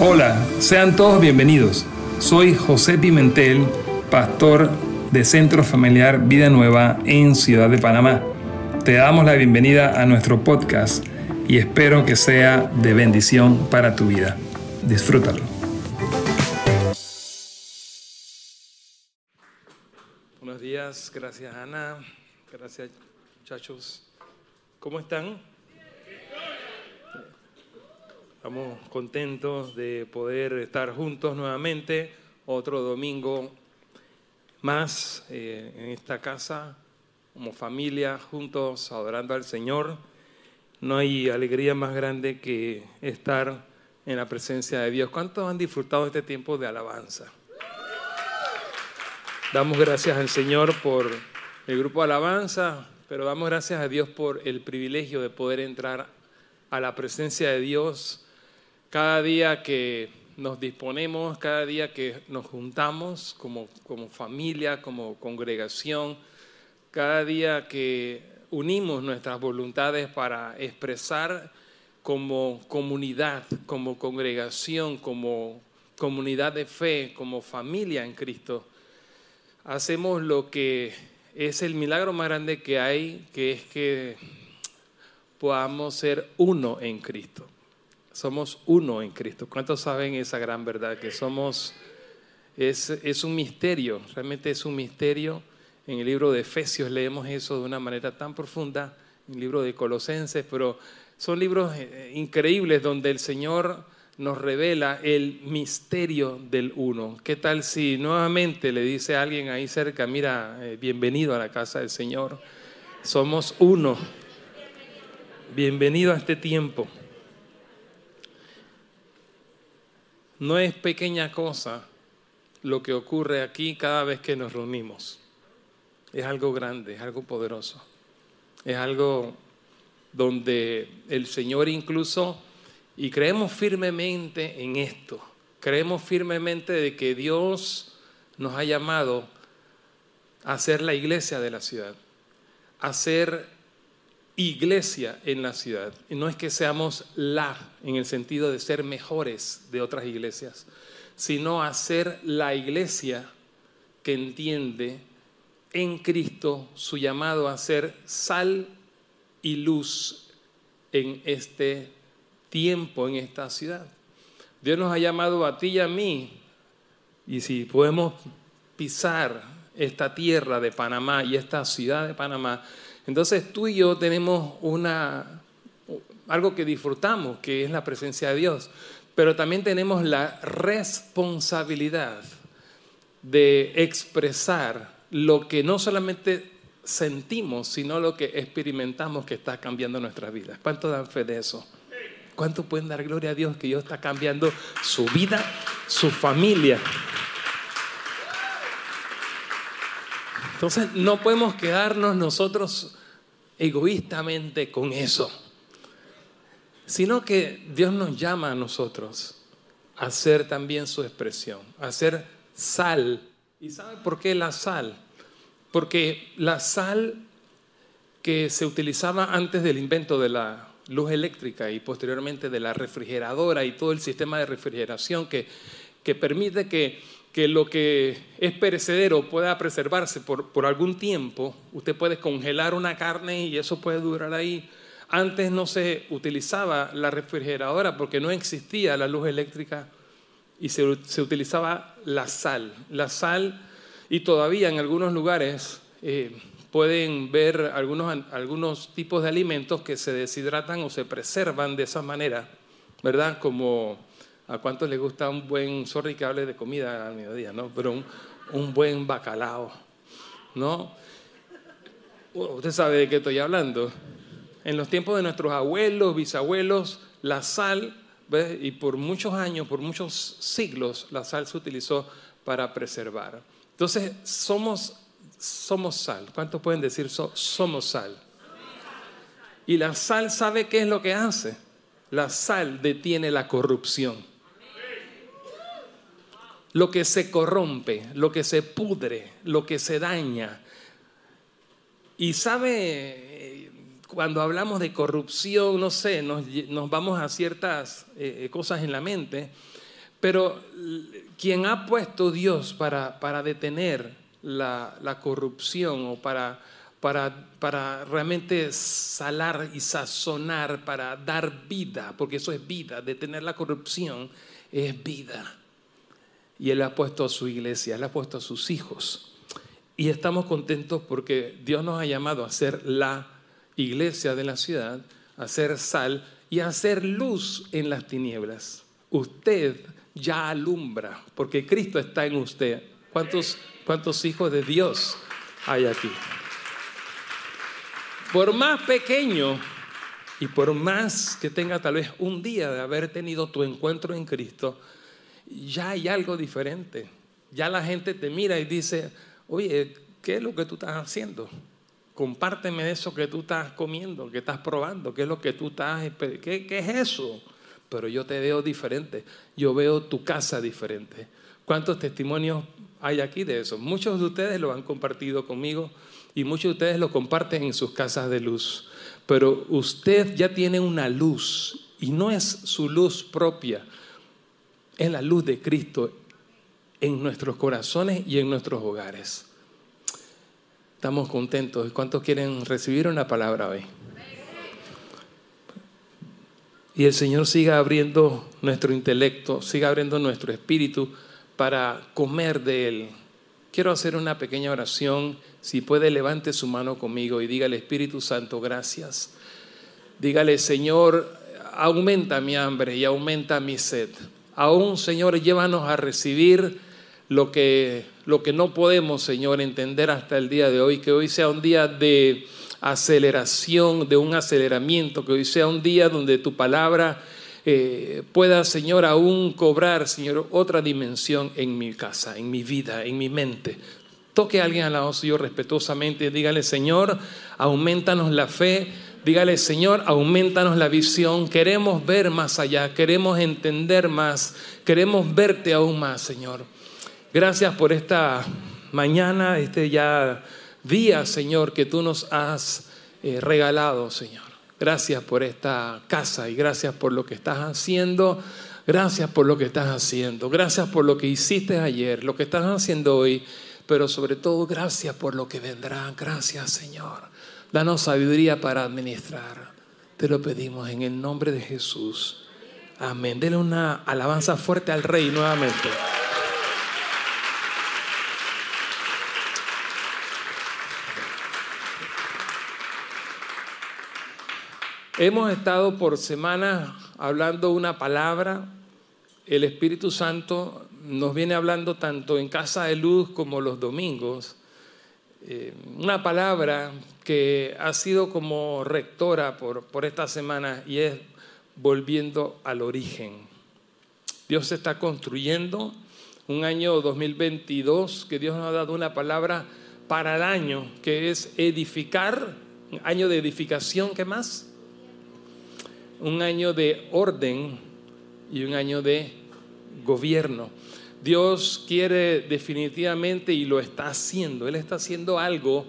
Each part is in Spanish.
Hola, sean todos bienvenidos. Soy José Pimentel, pastor de Centro Familiar Vida Nueva en Ciudad de Panamá. Te damos la bienvenida a nuestro podcast y espero que sea de bendición para tu vida. Disfrútalo. Buenos días, gracias Ana, gracias muchachos. ¿Cómo están? Estamos contentos de poder estar juntos nuevamente otro domingo más eh, en esta casa, como familia, juntos adorando al Señor. No hay alegría más grande que estar en la presencia de Dios. ¿Cuántos han disfrutado este tiempo de alabanza? Damos gracias al Señor por el grupo alabanza, pero damos gracias a Dios por el privilegio de poder entrar a la presencia de Dios cada día que nos disponemos, cada día que nos juntamos como, como familia, como congregación, cada día que unimos nuestras voluntades para expresar como comunidad, como congregación, como comunidad de fe, como familia en Cristo, hacemos lo que es el milagro más grande que hay, que es que podamos ser uno en Cristo. Somos uno en Cristo. ¿Cuántos saben esa gran verdad? Que somos, es, es un misterio, realmente es un misterio. En el libro de Efesios leemos eso de una manera tan profunda, en el libro de Colosenses, pero son libros eh, increíbles donde el Señor nos revela el misterio del uno. ¿Qué tal si nuevamente le dice a alguien ahí cerca, mira, eh, bienvenido a la casa del Señor? Somos uno. Bienvenido a este tiempo. No es pequeña cosa lo que ocurre aquí cada vez que nos reunimos. Es algo grande, es algo poderoso. Es algo donde el Señor incluso, y creemos firmemente en esto, creemos firmemente de que Dios nos ha llamado a ser la iglesia de la ciudad, a ser iglesia en la ciudad. No es que seamos la, en el sentido de ser mejores de otras iglesias, sino a ser la iglesia que entiende en Cristo su llamado a ser sal y luz en este tiempo, en esta ciudad. Dios nos ha llamado a ti y a mí, y si podemos pisar esta tierra de Panamá y esta ciudad de Panamá, entonces tú y yo tenemos una, algo que disfrutamos, que es la presencia de Dios, pero también tenemos la responsabilidad de expresar lo que no solamente sentimos, sino lo que experimentamos que está cambiando nuestras vidas. ¿Cuánto dan fe de eso? ¿Cuánto pueden dar gloria a Dios que Dios está cambiando su vida, su familia? Entonces no podemos quedarnos nosotros egoístamente con eso, sino que Dios nos llama a nosotros a ser también su expresión, a ser sal. ¿Y sabe por qué la sal? Porque la sal que se utilizaba antes del invento de la luz eléctrica y posteriormente de la refrigeradora y todo el sistema de refrigeración que, que permite que que lo que es perecedero pueda preservarse por, por, algún tiempo. Usted puede congelar una carne y eso puede durar ahí. Antes no se utilizaba la refrigeradora porque no existía la luz eléctrica y se, se utilizaba la sal. La sal, y todavía en algunos lugares eh, pueden ver algunos, algunos tipos de alimentos que se deshidratan o se preservan de esa manera, ¿verdad? Como ¿A cuántos les gusta un buen, sorry que hable de comida al mediodía, ¿no? Pero un, buen bacalao, ¿no? Usted sabe de qué estoy hablando. En los tiempos de nuestros abuelos, bisabuelos, la sal, y por muchos años, por muchos siglos, la sal se utilizó para preservar. Entonces, somos, somos sal. ¿Cuántos pueden decir somos sal? Y la sal sabe qué es lo que hace. La sal detiene la corrupción lo que se corrompe, lo que se pudre, lo que se daña. Y sabe, cuando hablamos de corrupción, no sé, nos, vamos a ciertas eh, cosas en la mente, Pero quien ha puesto Dios para, para detener la, la, corrupción o para, para, para realmente salar y sazonar, para dar vida, porque eso es vida, detener la corrupción es vida. Y Él ha puesto a su iglesia, Él ha puesto a sus hijos. Y estamos contentos porque Dios nos ha llamado a ser la iglesia de la ciudad, a ser sal y a hacer luz en las tinieblas. Usted ya alumbra, porque Cristo está en usted. ¿Cuántos, cuántos hijos de Dios hay aquí? Por más pequeño y por más que tenga tal vez un día de haber tenido tu encuentro en Cristo, ya hay algo diferente. Ya la gente te mira y dice, oye, ¿qué es lo que tú estás haciendo? Compárteme eso que tú estás comiendo, que estás probando, qué es lo que tú estás, qué, qué es eso pero yo te veo diferente. Yo veo tu casa diferente. ¿Cuántos testimonios hay aquí de eso? Muchos de ustedes lo han compartido conmigo y muchos de ustedes lo comparten en sus casas de luz. Pero usted ya tiene una luz y no es su luz propia, es la luz de Cristo en nuestros corazones y en nuestros hogares. Estamos contentos. ¿Cuántos quieren recibir una palabra hoy? y el Señor siga abriendo nuestro intelecto, siga abriendo nuestro espíritu para comer de Él. Quiero hacer una pequeña oración. Si puede, levante su mano conmigo y dígale, Espíritu Santo, gracias. Dígale, Señor, aumenta mi hambre y aumenta mi sed. Aún, Señor, llévanos a recibir lo que, lo que no podemos, Señor, entender hasta el día de hoy. Que hoy sea un día de aceleración, de un aceleramiento, que hoy sea un día donde tu palabra eh, pueda, Señor, aún cobrar, Señor, otra dimensión en mi casa, en mi vida, en mi mente. Toque a alguien al lado suyo respetuosamente, dígale, Señor, aumentanos la fe, dígale, Señor, aumentanos la visión, queremos ver más allá, queremos entender más, queremos verte aún más, Señor. Gracias por esta mañana, este ya día, Señor, que tú nos has eh, regalado, Señor. Gracias por esta casa y gracias por lo que estás haciendo. Gracias por lo que estás haciendo. Gracias por lo que hiciste ayer, lo que estás haciendo hoy. Pero sobre todo, gracias por lo que vendrá. Gracias, Señor. Danos sabiduría para administrar. Te lo pedimos en el nombre de Jesús. Amén. Dele una alabanza fuerte al Rey nuevamente. Hemos estado por semanas hablando una palabra. El Espíritu Santo nos viene hablando tanto en Casa de Luz como los domingos. Eh, una palabra que ha sido como rectora por, por esta semana y es volviendo al origen. Dios está construyendo un año 2022 que Dios nos ha dado una palabra para el año que es edificar, año de edificación, ¿qué más? un año de orden y un año de gobierno. Dios quiere definitivamente y lo está haciendo. Él está haciendo algo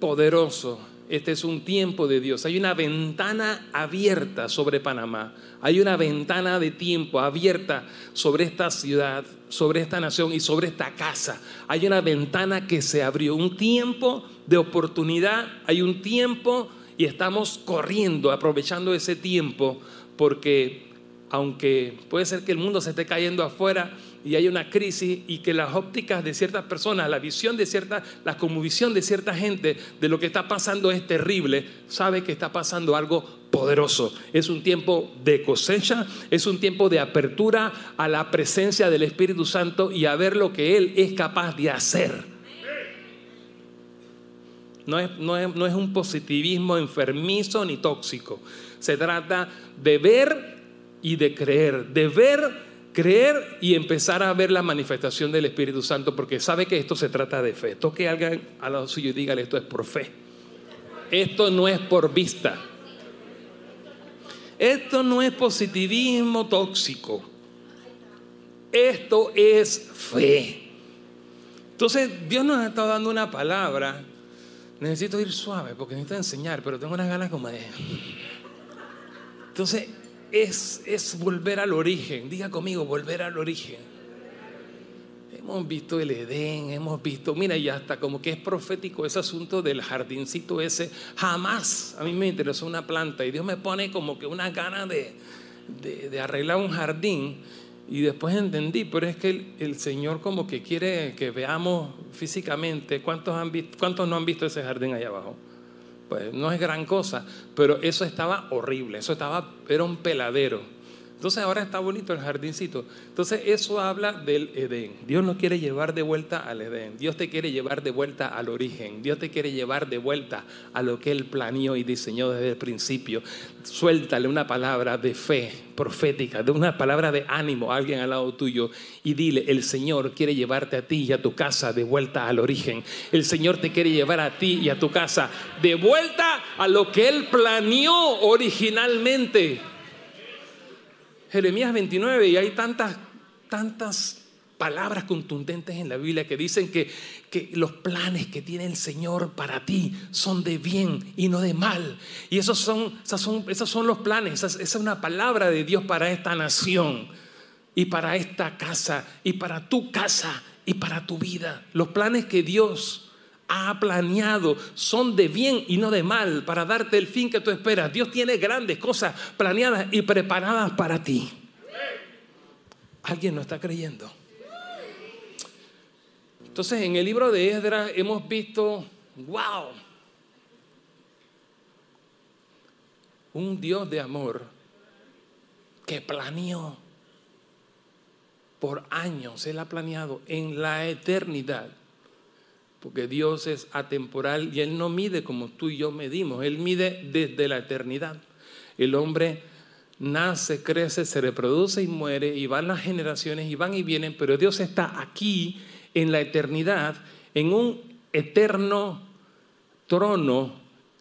poderoso. Este es un tiempo de Dios. Hay una ventana abierta sobre Panamá. Hay una ventana de tiempo abierta sobre esta ciudad, sobre esta nación y sobre esta casa. Hay una ventana que se abrió. Un tiempo de oportunidad. Hay un tiempo y estamos corriendo, aprovechando ese tiempo, porque aunque puede ser que el mundo se esté cayendo afuera y hay una crisis y que las ópticas de ciertas personas, la visión de cierta, la conmovisión de cierta gente de lo que está pasando es terrible, sabe que está pasando algo poderoso. Es un tiempo de cosecha, es un tiempo de apertura a la presencia del Espíritu Santo y a ver lo que Él es capaz de hacer. No es, no, es, un positivismo enfermizo ni tóxico. Se trata de ver y de creer, de ver, creer y empezar a ver la manifestación del Espíritu Santo, porque sabe que esto se trata de fe. Toque a alguien al lado suyo y dígale, esto es por fe. Esto no es por vista. Esto no es positivismo tóxico. Esto es fe. Entonces Dios nos ha estado dando una palabra necesito ir suave porque necesito enseñar, pero tengo unas ganas como de... Entonces, es, es volver al origen. Diga conmigo, volver al origen. Hemos visto el Edén, hemos visto, mira, y hasta como que es profético ese asunto del jardincito ese. Jamás a mí me interesó una planta y Dios me pone como que una gana de, de, arreglar un jardín. Y después entendí, pero es que el, Señor como que quiere que veamos físicamente cuántos, han cuántos no han visto ese jardín allá abajo. Pues no es gran cosa, pero eso estaba horrible, eso estaba, era un peladero. Entonces ahora está bonito el jardincito. Entonces eso habla del Edén. Dios nos quiere llevar de vuelta al Edén. Dios te quiere llevar de vuelta al origen. Dios te quiere llevar de vuelta a lo que Él planeó y diseñó desde el principio. Suéltale una palabra de fe profética, de una palabra de ánimo a alguien al lado tuyo y dile, el Señor quiere llevarte a ti y a tu casa de vuelta al origen. El Señor te quiere llevar a ti y a tu casa de vuelta a lo que Él planeó originalmente. Jeremías 29 y hay tantas, tantas palabras contundentes en la Biblia que dicen que, que, los planes que tiene el Señor para ti son de bien y no de mal. Y esos son, esos son, esos son los planes, esa, esa es una palabra de Dios para esta nación y para esta casa y para tu casa y para tu vida. Los planes que Dios ha planeado son de bien y no de mal para darte el fin que tú esperas. Dios tiene grandes cosas planeadas y preparadas para ti. ¿Alguien no está creyendo? Entonces en el libro de Esdras hemos visto, wow, un Dios de amor que planeó por años, Él ha planeado en la eternidad porque Dios es atemporal y Él no mide como tú y yo medimos, Él mide desde la eternidad. El hombre nace, crece, se reproduce y muere, y van las generaciones y van y vienen, pero Dios está aquí en la eternidad, en un eterno trono,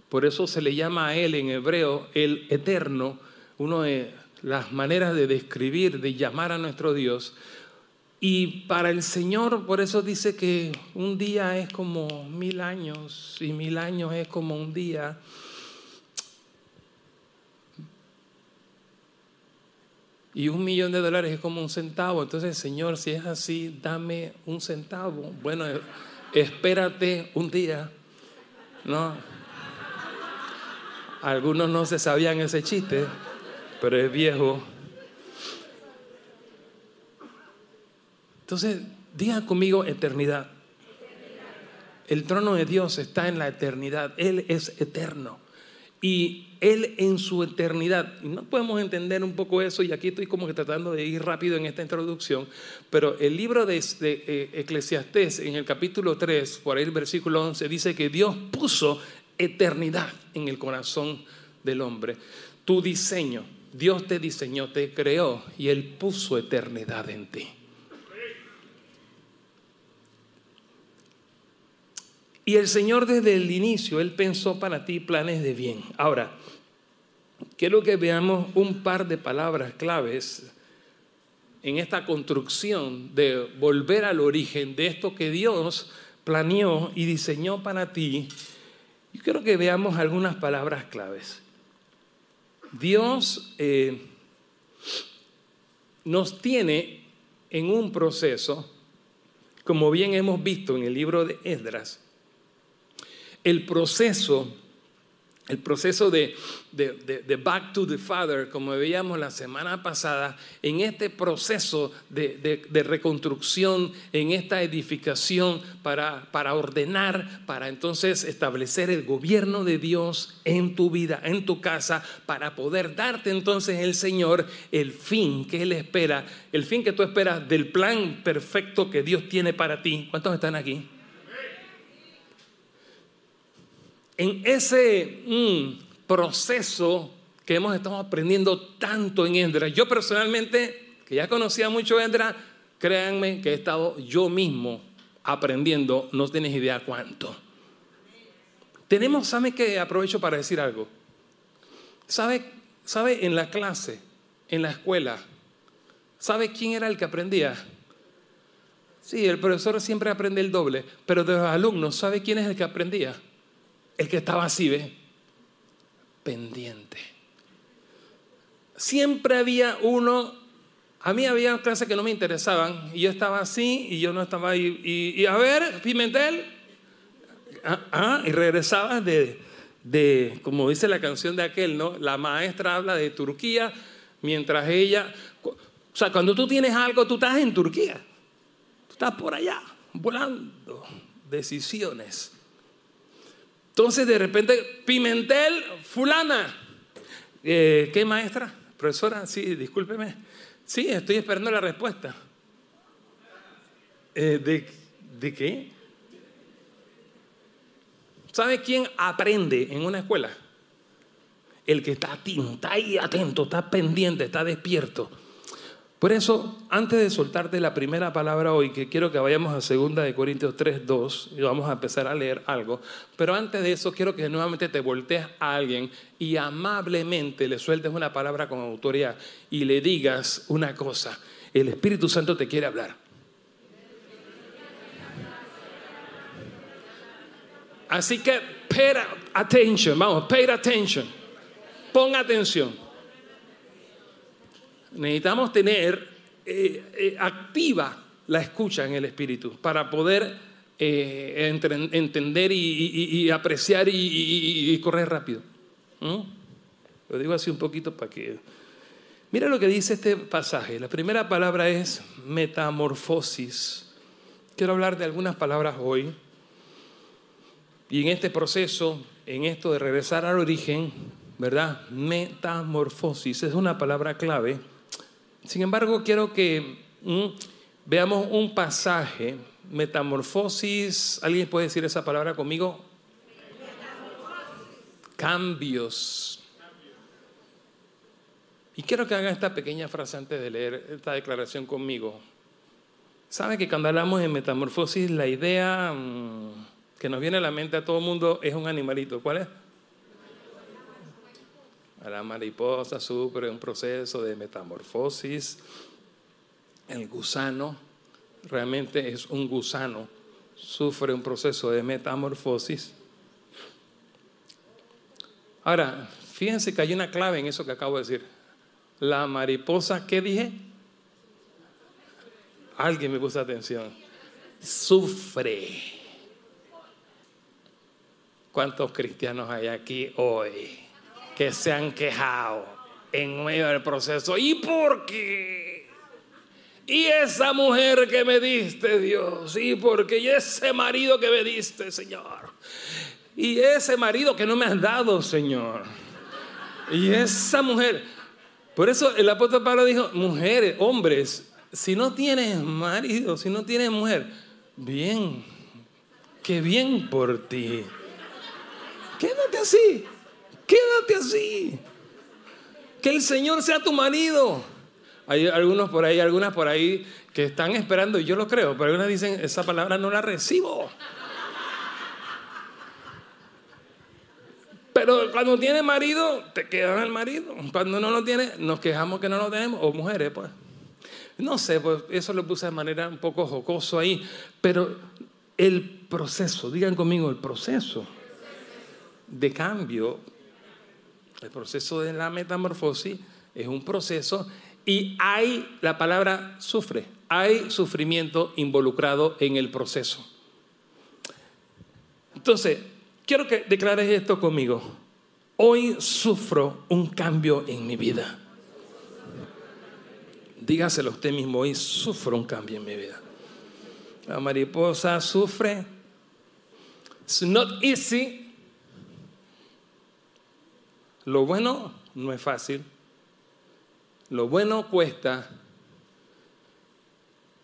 por eso se le llama a Él en hebreo el eterno, una de las maneras de describir, de llamar a nuestro Dios, y para el Señor, por eso dice que un día es como mil años y mil años es como un día. Y un millón de dólares es como un centavo. Entonces, Señor, si es así, dame un centavo. Bueno, espérate un día. ¿No? Algunos no se sabían ese chiste, pero es viejo. Entonces, diga conmigo eternidad. El trono de Dios está en la eternidad. Él es eterno. Y Él en su eternidad, y no podemos entender un poco eso, y aquí estoy como que tratando de ir rápido en esta introducción, pero el libro de, eh, Eclesiastés en el capítulo 3, por ahí el versículo 11, dice que Dios puso eternidad en el corazón del hombre. Tu diseño, Dios te diseñó, te creó, y Él puso eternidad en ti. Y el Señor desde el inicio, Él pensó para ti planes de bien. Ahora, quiero que veamos un par de palabras claves en esta construcción de volver al origen de esto que Dios planeó y diseñó para ti. Y quiero que veamos algunas palabras claves. Dios eh, nos tiene en un proceso, como bien hemos visto en el libro de Esdras, el proceso, el proceso de, de, Back to the Father, como veíamos la semana pasada, en este proceso de, reconstrucción, en esta edificación para, para ordenar, para entonces establecer el gobierno de Dios en tu vida, en tu casa, para poder darte entonces el Señor el fin que Él espera, el fin que tú esperas del plan perfecto que Dios tiene para ti. ¿Cuántos están aquí? En ese mm, proceso que hemos estado aprendiendo tanto en Endra, yo personalmente, que ya conocía mucho Endra, créanme que he estado yo mismo aprendiendo, no tienes idea cuánto. Tenemos, ¿sabe que aprovecho para decir algo? ¿Sabe, ¿Sabe en la clase, en la escuela, ¿sabe quién era el que aprendía? Sí, el profesor siempre aprende el doble, pero de los alumnos, ¿sabe quién es el que aprendía? El que estaba así, ¿ve? Pendiente. siempre había uno, a mí había clases que no me interesaban y yo estaba así y yo no estaba ahí. Y, a ver, Pimentel, ah, ah, y regresaba de, de, como dice la canción de aquel, ¿no? La maestra habla de Turquía mientras ella, o sea, cuando tú tienes algo, tú estás en Turquía, tú estás por allá, volando decisiones. Entonces de repente, Pimentel, fulana, eh, ¿qué maestra? Profesora, sí, discúlpeme. Sí, estoy esperando la respuesta. Eh, ¿de, ¿De qué? ¿Sabe quién aprende en una escuela? El que está atento, está ahí atento, está pendiente, está despierto. Por eso, antes de soltarte la primera palabra hoy, que quiero que vayamos a 2 de Corintios 3, 2, y vamos a empezar a leer algo, pero antes de eso quiero que nuevamente te voltees a alguien y amablemente le sueltes una palabra con autoridad y le digas una cosa, el Espíritu Santo te quiere hablar. Así que pay attention, vamos, pay attention. Pon atención. Necesitamos tener eh, eh, activa la escucha en el espíritu para poder eh, entender y, apreciar y, correr rápido. Lo digo así un poquito para que... Mira lo que dice este pasaje. La primera palabra es metamorfosis. Quiero hablar de algunas palabras hoy y en este proceso, en esto de regresar al origen, ¿verdad? Metamorfosis es una palabra clave. Sin embargo, quiero que mm, veamos un pasaje. Metamorfosis, ¿alguien puede decir esa palabra conmigo? Cambios. Y quiero que hagan esta pequeña frase antes de leer esta declaración conmigo. ¿Sabe que cuando hablamos de metamorfosis, la idea... Mm, que nos viene a la mente a todo el mundo es un animalito. ¿Cuál es? La mariposa sufre un proceso de metamorfosis. El gusano realmente es un gusano, sufre un proceso de metamorfosis. Ahora, fíjense que hay una clave en eso que acabo de decir. La mariposa, ¿qué dije? Alguien me puso atención. Sufre. ¿Cuántos cristianos hay aquí hoy que se han quejado en medio del proceso? ¿Y por qué? Y esa mujer que me diste, Dios, y porque y ese marido que me diste, Señor, y ese marido que no me has dado, Señor, y esa mujer. Por eso el apóstol Pablo dijo, mujeres, hombres, si no tienes marido, si no tienes mujer, bien, qué bien por ti. Quédate así, quédate así. Que el Señor sea tu marido. Hay algunos por ahí, algunas por ahí que están esperando, y yo lo creo, pero algunas dicen, esa palabra no la recibo. Pero cuando tiene marido, te quedan el marido. Cuando no lo tiene, nos quejamos que no lo tenemos. O mujeres, pues. No sé, pues eso lo puse de manera un poco jocoso ahí. Pero el proceso, digan conmigo, el proceso de cambio, el proceso de la metamorfosis es un proceso y hay, la palabra sufre, hay sufrimiento involucrado en el proceso. Entonces, quiero que declares esto conmigo. Hoy sufro un cambio en mi vida. Dígaselo usted mismo, hoy sufro un cambio en mi vida. La mariposa sufre. It's not easy, lo bueno no es fácil, lo bueno cuesta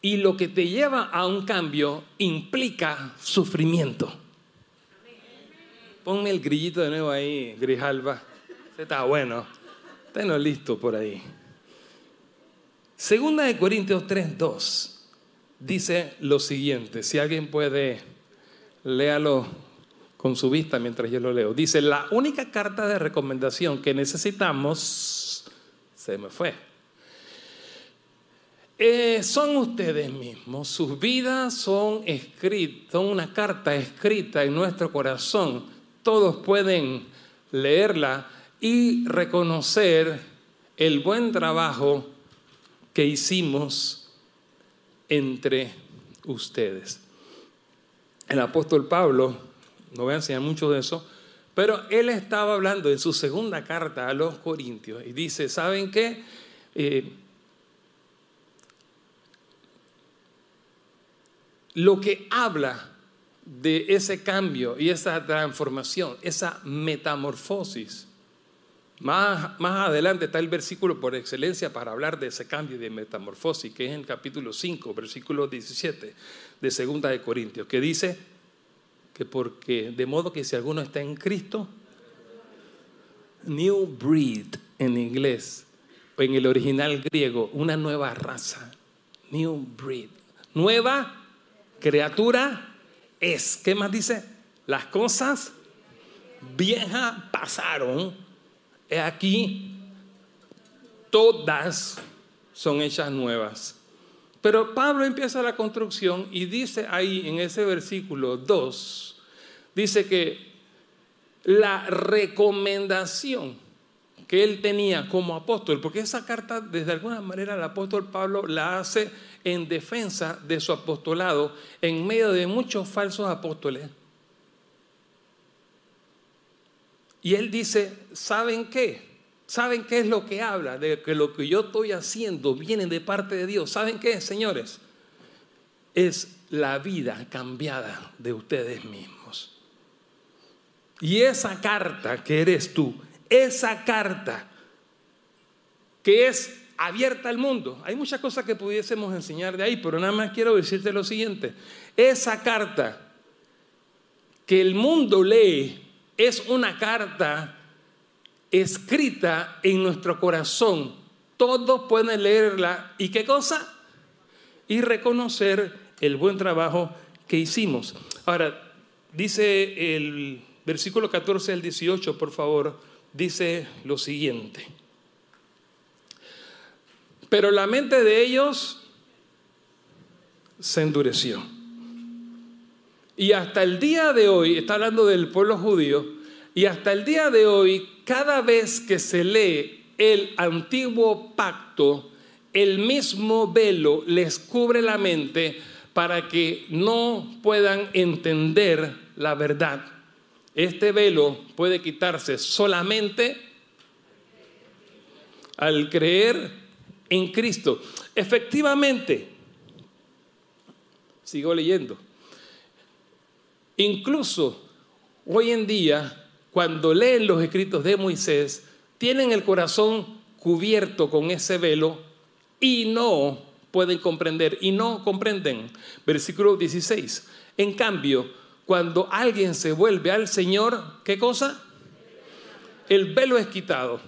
y lo que te lleva a un cambio implica sufrimiento. Ponme el grillito de nuevo ahí, Grijalba. está bueno. Tenlo listo por ahí. Segunda de Corintios 3:2 dice lo siguiente. Si alguien puede, léalo con su vista mientras yo lo leo. Dice, la única carta de recomendación que necesitamos, se me fue, eh, son ustedes mismos. Sus vidas son escritas, son una carta escrita en nuestro corazón. Todos pueden leerla y reconocer el buen trabajo que hicimos entre ustedes. El apóstol Pablo, no voy a enseñar mucho de eso, pero él estaba hablando en su segunda carta a los Corintios y dice, ¿saben qué? Eh, lo que habla de ese cambio y esa transformación, esa metamorfosis, más, más, adelante está el versículo por excelencia para hablar de ese cambio de metamorfosis, que es en el capítulo 5, versículo 17 de Segunda de Corintios, que dice que porque de modo que si alguno está en Cristo, new breed en inglés, o en el original griego, una nueva raza, new breed, nueva criatura es. ¿Qué más dice? Las cosas viejas pasaron. He aquí, todas son hechas nuevas. Pero Pablo empieza la construcción y dice ahí en ese versículo 2, dice que la recomendación que él tenía como apóstol, porque esa carta desde alguna manera el apóstol Pablo la hace en defensa de su apostolado en medio de muchos falsos apóstoles. Y él dice, ¿saben qué? ¿Saben qué es lo que habla? De que lo que yo estoy haciendo viene de parte de Dios. ¿Saben qué, señores? Es la vida cambiada de ustedes mismos. Y esa carta que eres tú, esa carta que es abierta al mundo. Hay muchas cosas que pudiésemos enseñar de ahí, pero nada más quiero decirte lo siguiente. Esa carta que el mundo lee es una carta escrita en nuestro corazón. Todos pueden leerla y qué cosa? Y reconocer el buen trabajo que hicimos. Ahora, dice el versículo 14 al 18, por favor, dice lo siguiente. Pero la mente de ellos se endureció. Y hasta el día de hoy, está hablando del pueblo judío, y hasta el día de hoy, cada vez que se lee el antiguo pacto, el mismo velo les cubre la mente para que no puedan entender la verdad. Este velo puede quitarse solamente al creer en Cristo. Efectivamente, sigo leyendo, incluso hoy en día, cuando leen los escritos de Moisés, tienen el corazón cubierto con ese velo y no pueden comprender y no comprenden. Versículo 16. En cambio, cuando alguien se vuelve al Señor, ¿qué cosa? El velo es quitado.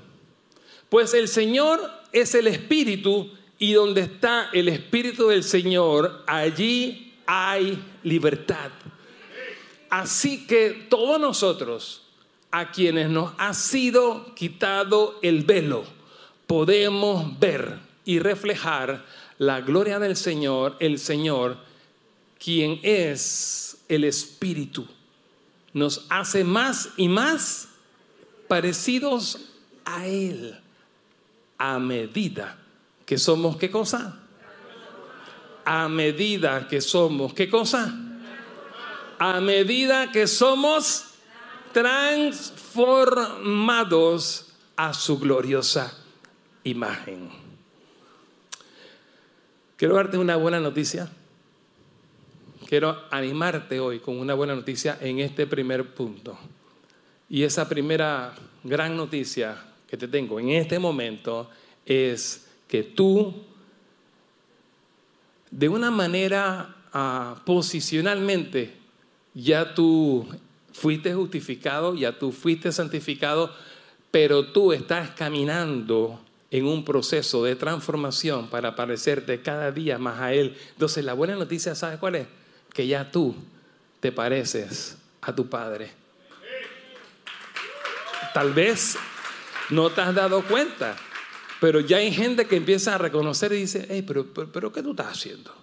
Pues el Señor es el Espíritu y donde está el Espíritu del Señor, allí hay libertad. Así que todos nosotros, a quienes nos ha sido quitado el velo, podemos ver y reflejar la gloria del Señor, el Señor, quien es el Espíritu. Nos hace más y más parecidos a Él a medida que somos, ¿qué cosa? A medida que somos, ¿qué cosa? A medida que somos transformados a su gloriosa imagen. Quiero darte una buena noticia. Quiero animarte hoy con una buena noticia en este primer punto. Y esa primera gran noticia que te tengo en este momento es que tú, de una manera uh, posicionalmente, ya tú fuiste justificado, ya tú fuiste santificado, pero tú estás caminando en un proceso de transformación para parecerte cada día más a Él. Entonces la buena noticia, ¿sabes cuál es? Que ya tú te pareces a tu Padre. Tal vez no te has dado cuenta. Pero ya hay gente que empieza a reconocer y dice, hey, pero, pero, ¿qué tú estás haciendo?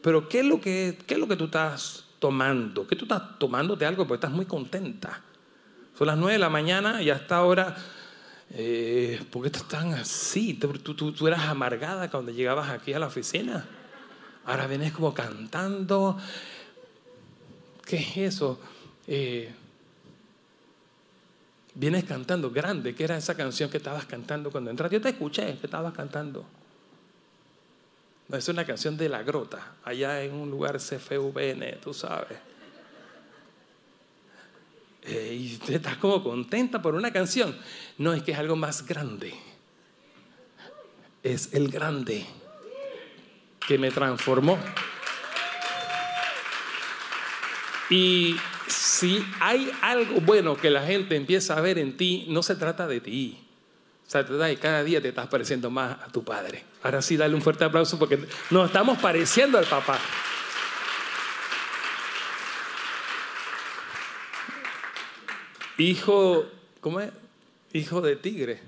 ¿Pero qué es, lo que, qué es lo que tú estás tomando? ¿Qué tú estás tomando de algo? Porque estás muy contenta. Son las nueve de la mañana y hasta ahora eh, ¿por qué estás tan así? ¿Tú, tú, eras amargada cuando llegabas aquí a la oficina. Ahora vienes como cantando. ¿Qué es eso? Eh, vienes cantando grande. ¿Qué era esa canción que estabas cantando cuando entraste? Yo te escuché que estabas cantando. Es una canción de La Grota, allá en un lugar CFVN, tú sabes. Eh, y tú estás como contenta por una canción. No, es que es algo más grande. Es el grande que me transformó. Y si hay algo bueno que la gente empieza a ver en ti, no se trata de ti. De cada día te estás pareciendo más a tu padre. Ahora sí, dale un fuerte aplauso porque nos estamos pareciendo al papá. hijo, ¿cómo es? Hijo de tigre.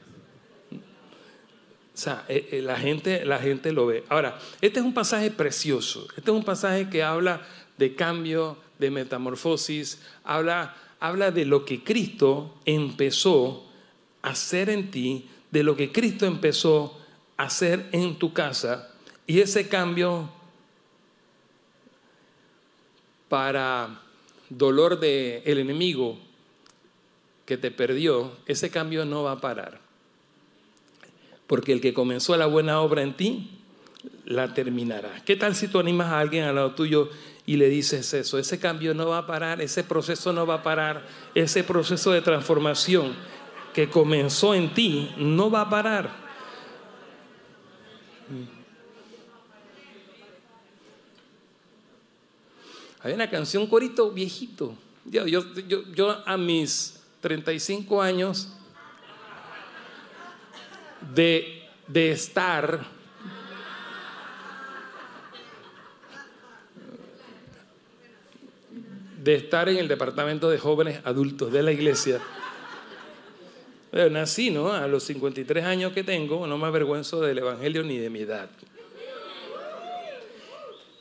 O sea, eh, eh, la gente, la gente lo ve. Ahora, este es un pasaje precioso. Este es un pasaje que habla de cambio, de metamorfosis, habla, habla de lo que Cristo empezó a hacer en ti, de lo que Cristo empezó a hacer en tu casa. Y ese cambio para dolor del el enemigo que te perdió, ese cambio no va a parar. Porque el que comenzó la buena obra en ti, la terminará. ¿Qué tal si tú animas a alguien al lado tuyo y le dices eso? Ese cambio no va a parar, ese proceso no va a parar, ese proceso de transformación que comenzó en ti no va a parar. Hay una canción, corito viejito. Yo, yo, yo a mis 35 años de, de estar de estar en el departamento de jóvenes adultos de la iglesia. Nací, ¿no? A los 53 años que tengo, no me avergüenzo del evangelio ni de mi edad.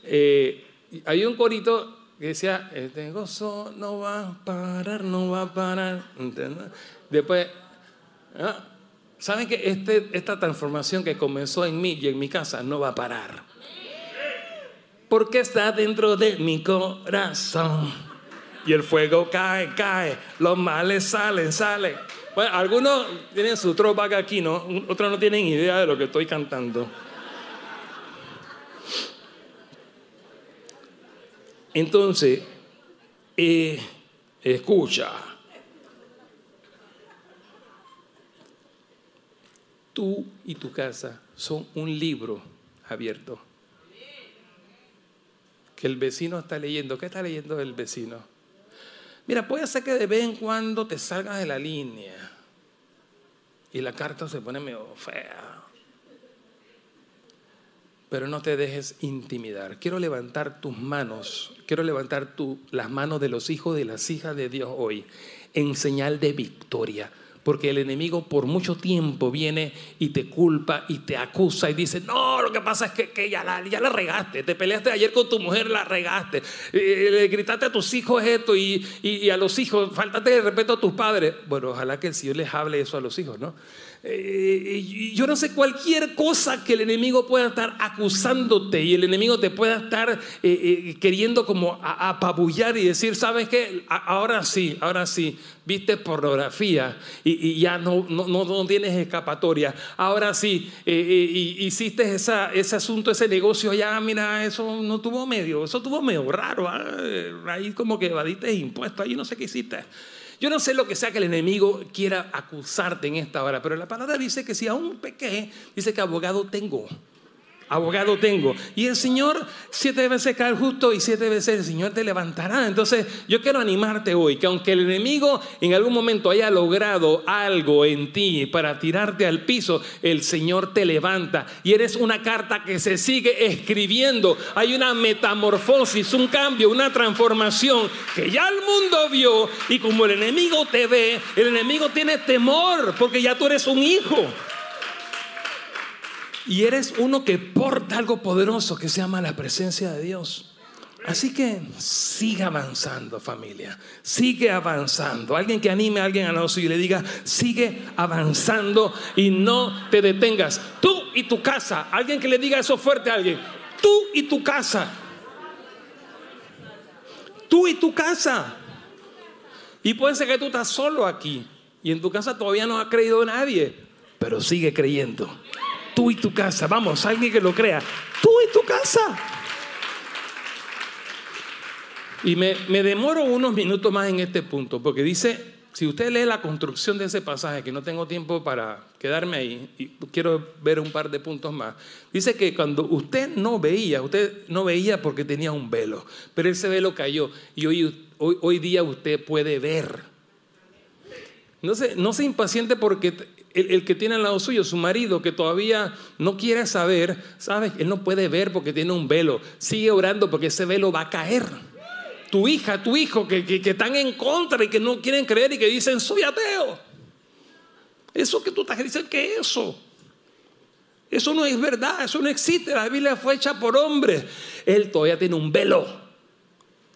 Eh, hay un corito que decía, este gozo no va a parar, no va a parar. Después, ¿ah? ¿saben que este, esta transformación que comenzó en mí y en mi casa no va a parar? Porque está dentro de mi corazón. Y el fuego cae, cae, los males salen, salen. Bueno, algunos tienen su tropa aquí, ¿no? Otros no tienen idea de lo que estoy cantando. Entonces, eh, escucha, tú y tu casa son un libro abierto. Que el vecino está leyendo. ¿Qué está leyendo el vecino? Mira, puede ser que de vez en cuando te salgas de la línea y la carta se pone medio fea pero no te dejes intimidar. Quiero levantar tus manos, quiero levantar las manos de los hijos de las hijas de Dios hoy en señal de victoria. Porque el enemigo por mucho tiempo viene y te culpa y te acusa y dice, no, lo que pasa es que, ya, la, ya la regaste, te peleaste ayer con tu mujer, la regaste, eh, le gritaste a tus hijos esto y, y a los hijos, faltaste de respeto a tus padres. Bueno, ojalá que el Señor les hable eso a los hijos, ¿no? Eh, yo no sé, cualquier cosa que el enemigo pueda estar acusándote y el enemigo te pueda estar eh, eh, queriendo como apabullar y decir, ¿sabes qué? Ahora sí, ahora sí, viste pornografía y, ya no, no, no, tienes escapatoria. Ahora sí, hiciste esa, ese asunto, ese negocio, ya mira, eso no tuvo medio, eso tuvo medio raro. ¿ah? Ahí como que evadiste impuestos, ahí no sé qué hiciste. Yo no sé lo que sea que el enemigo quiera acusarte en esta hora, pero la palabra dice que si aún pequé, dice que abogado tengo abogado tengo. Y el Señor siete veces cae justo y siete veces el Señor te levantará. Entonces yo quiero animarte hoy que aunque el enemigo en algún momento haya logrado algo en ti para tirarte al piso, el Señor te levanta. Y eres una carta que se sigue escribiendo. Hay una metamorfosis, un cambio, una transformación que ya el mundo vio. Y como el enemigo te ve, el enemigo tiene temor porque ya tú eres un hijo. Y eres uno que porta algo poderoso que se llama la presencia de Dios. Así que sigue avanzando familia, sigue avanzando. Alguien que anime a alguien a lo y le diga, sigue avanzando y no te detengas. Tú y tu casa, alguien que le diga eso fuerte a alguien, tú y tu casa. Tú y tu casa. Y puede ser que tú estás solo aquí y en tu casa todavía no ha creído nadie, pero sigue creyendo. Tú y tu casa, vamos, alguien que lo crea. Tú y tu casa. Y me, demoro unos minutos más en este punto, porque dice, si usted lee la construcción de ese pasaje, que no tengo tiempo para quedarme ahí, y quiero ver un par de puntos más, dice que cuando usted no veía, usted no veía porque tenía un velo, pero ese velo cayó y hoy, hoy, día usted puede ver. No se, no se impaciente porque el, que tiene al lado suyo, su marido, que todavía no quiere saber, sabe, él no puede ver porque tiene un velo. Sigue orando porque ese velo va a caer tu hija, tu hijo, que, están en contra y que no quieren creer y que dicen, soy ateo. Eso que tú estás diciendo, ¿qué es eso? Eso no es verdad, eso no existe. La Biblia fue hecha por hombres. Él todavía tiene un velo.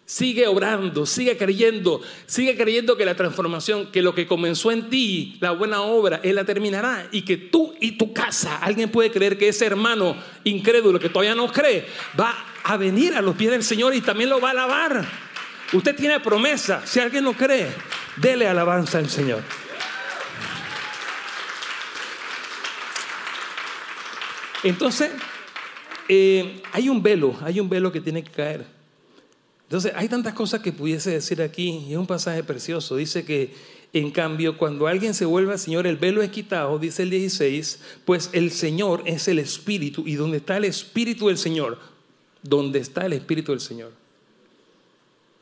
Sigue obrando, sigue creyendo, sigue creyendo que la transformación, que lo que comenzó en ti, la buena obra, Él la terminará. Y que tú y tu casa, alguien puede creer que ese hermano incrédulo que todavía no cree, va a venir a los pies del Señor y también lo va a alabar. Usted tiene promesa. Si alguien no cree, dele alabanza al Señor. Entonces, eh, hay un velo, hay un velo que tiene que caer. Entonces, hay tantas cosas que pudiese decir aquí, y es un pasaje precioso. Dice que, en cambio, cuando alguien se vuelve al Señor, el velo es quitado, dice el 16, pues el Señor es el Espíritu, y donde está el Espíritu del Señor, donde está el Espíritu del Señor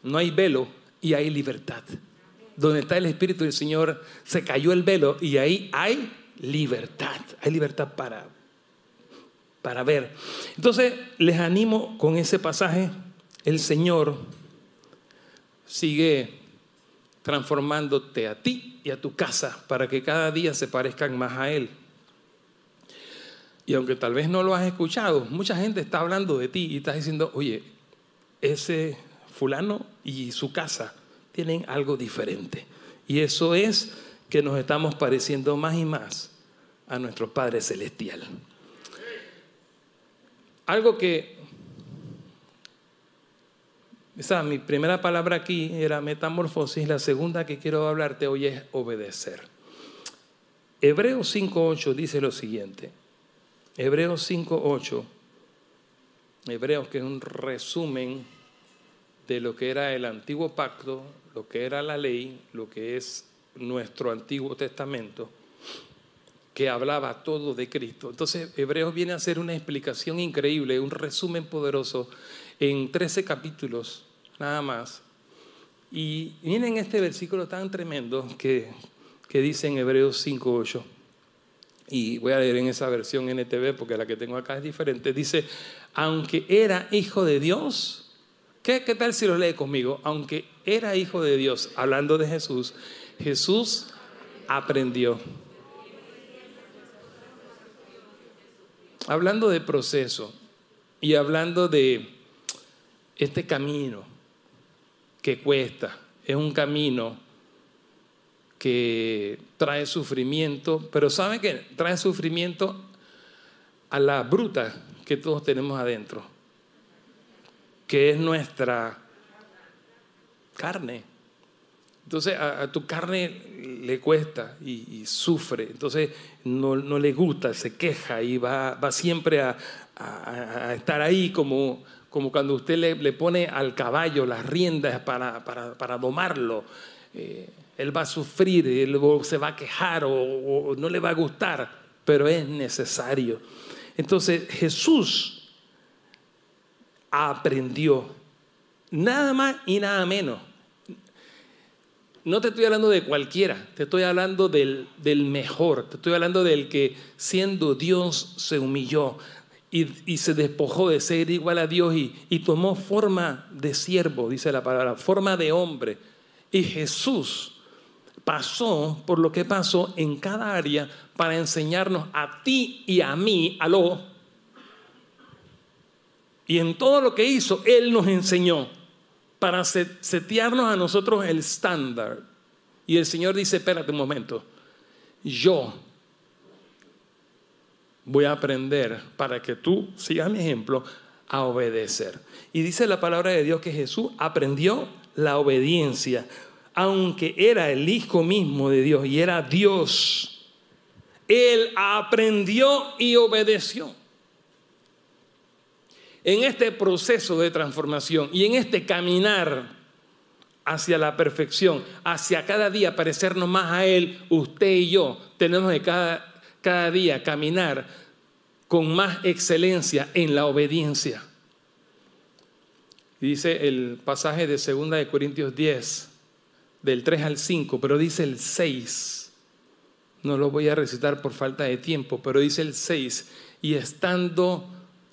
no hay velo y hay libertad. Donde está el Espíritu del Señor, se cayó el velo y ahí hay libertad. Hay libertad para, para ver. Entonces, les animo con ese pasaje. El Señor sigue transformándote a ti y a tu casa para que cada día se parezcan más a Él. Y aunque tal vez no lo has escuchado, mucha gente está hablando de ti y está diciendo, oye, ese fulano y su casa tienen algo diferente. Y eso es que nos estamos pareciendo más y más a nuestro Padre Celestial. Algo que, esa, mi primera palabra aquí era metamorfosis, la segunda que quiero hablarte hoy es obedecer. Hebreos 5.8 dice lo siguiente. Hebreos 5.8, Hebreos que es un resumen de lo que era el antiguo pacto, lo que era la ley, lo que es nuestro Antiguo Testamento, que hablaba todo de Cristo. Entonces, Hebreos viene a hacer una explicación increíble, un resumen poderoso en 13 capítulos, nada más. Y miren este versículo tan tremendo que, que dice en Hebreos 5.8. Y voy a leer en esa versión NTV porque la que tengo acá es diferente. Dice, aunque era hijo de Dios, ¿Qué, tal si lo lee conmigo? Aunque era hijo de Dios, hablando de Jesús, Jesús aprendió. Hablando de proceso y hablando de este camino que cuesta, es un camino que trae sufrimiento, pero ¿saben que trae sufrimiento a la bruta que todos tenemos adentro? que es nuestra carne. Entonces a, tu carne le cuesta y, sufre, entonces no, le gusta, se queja y va, va siempre a, estar ahí como, como cuando usted le, pone al caballo las riendas para, para, domarlo. Eh, él va a sufrir, él se va a quejar o no le va a gustar, pero es necesario. Entonces Jesús aprendió. Nada más y nada menos. No te estoy hablando de cualquiera, te estoy hablando del, mejor, te estoy hablando del que siendo Dios se humilló y, se despojó de ser igual a Dios y, tomó forma de siervo, dice la palabra, forma de hombre. Y Jesús pasó por lo que pasó en cada área para enseñarnos a ti y a mí, a lo Y en todo lo que hizo, Él nos enseñó para setearnos a nosotros el estándar. Y el Señor dice, espérate un momento, yo voy a aprender para que tú sigas mi ejemplo a obedecer. Y dice la palabra de Dios que Jesús aprendió la obediencia, aunque era el Hijo mismo de Dios y era Dios. Él aprendió y obedeció. En este proceso de transformación y en este caminar hacia la perfección, hacia cada día parecernos más a Él, usted y yo tenemos que cada, cada día caminar con más excelencia en la obediencia. Dice el pasaje de 2 de Corintios 10, del 3 al 5, pero dice el 6. No lo voy a recitar por falta de tiempo, pero dice el 6, y estando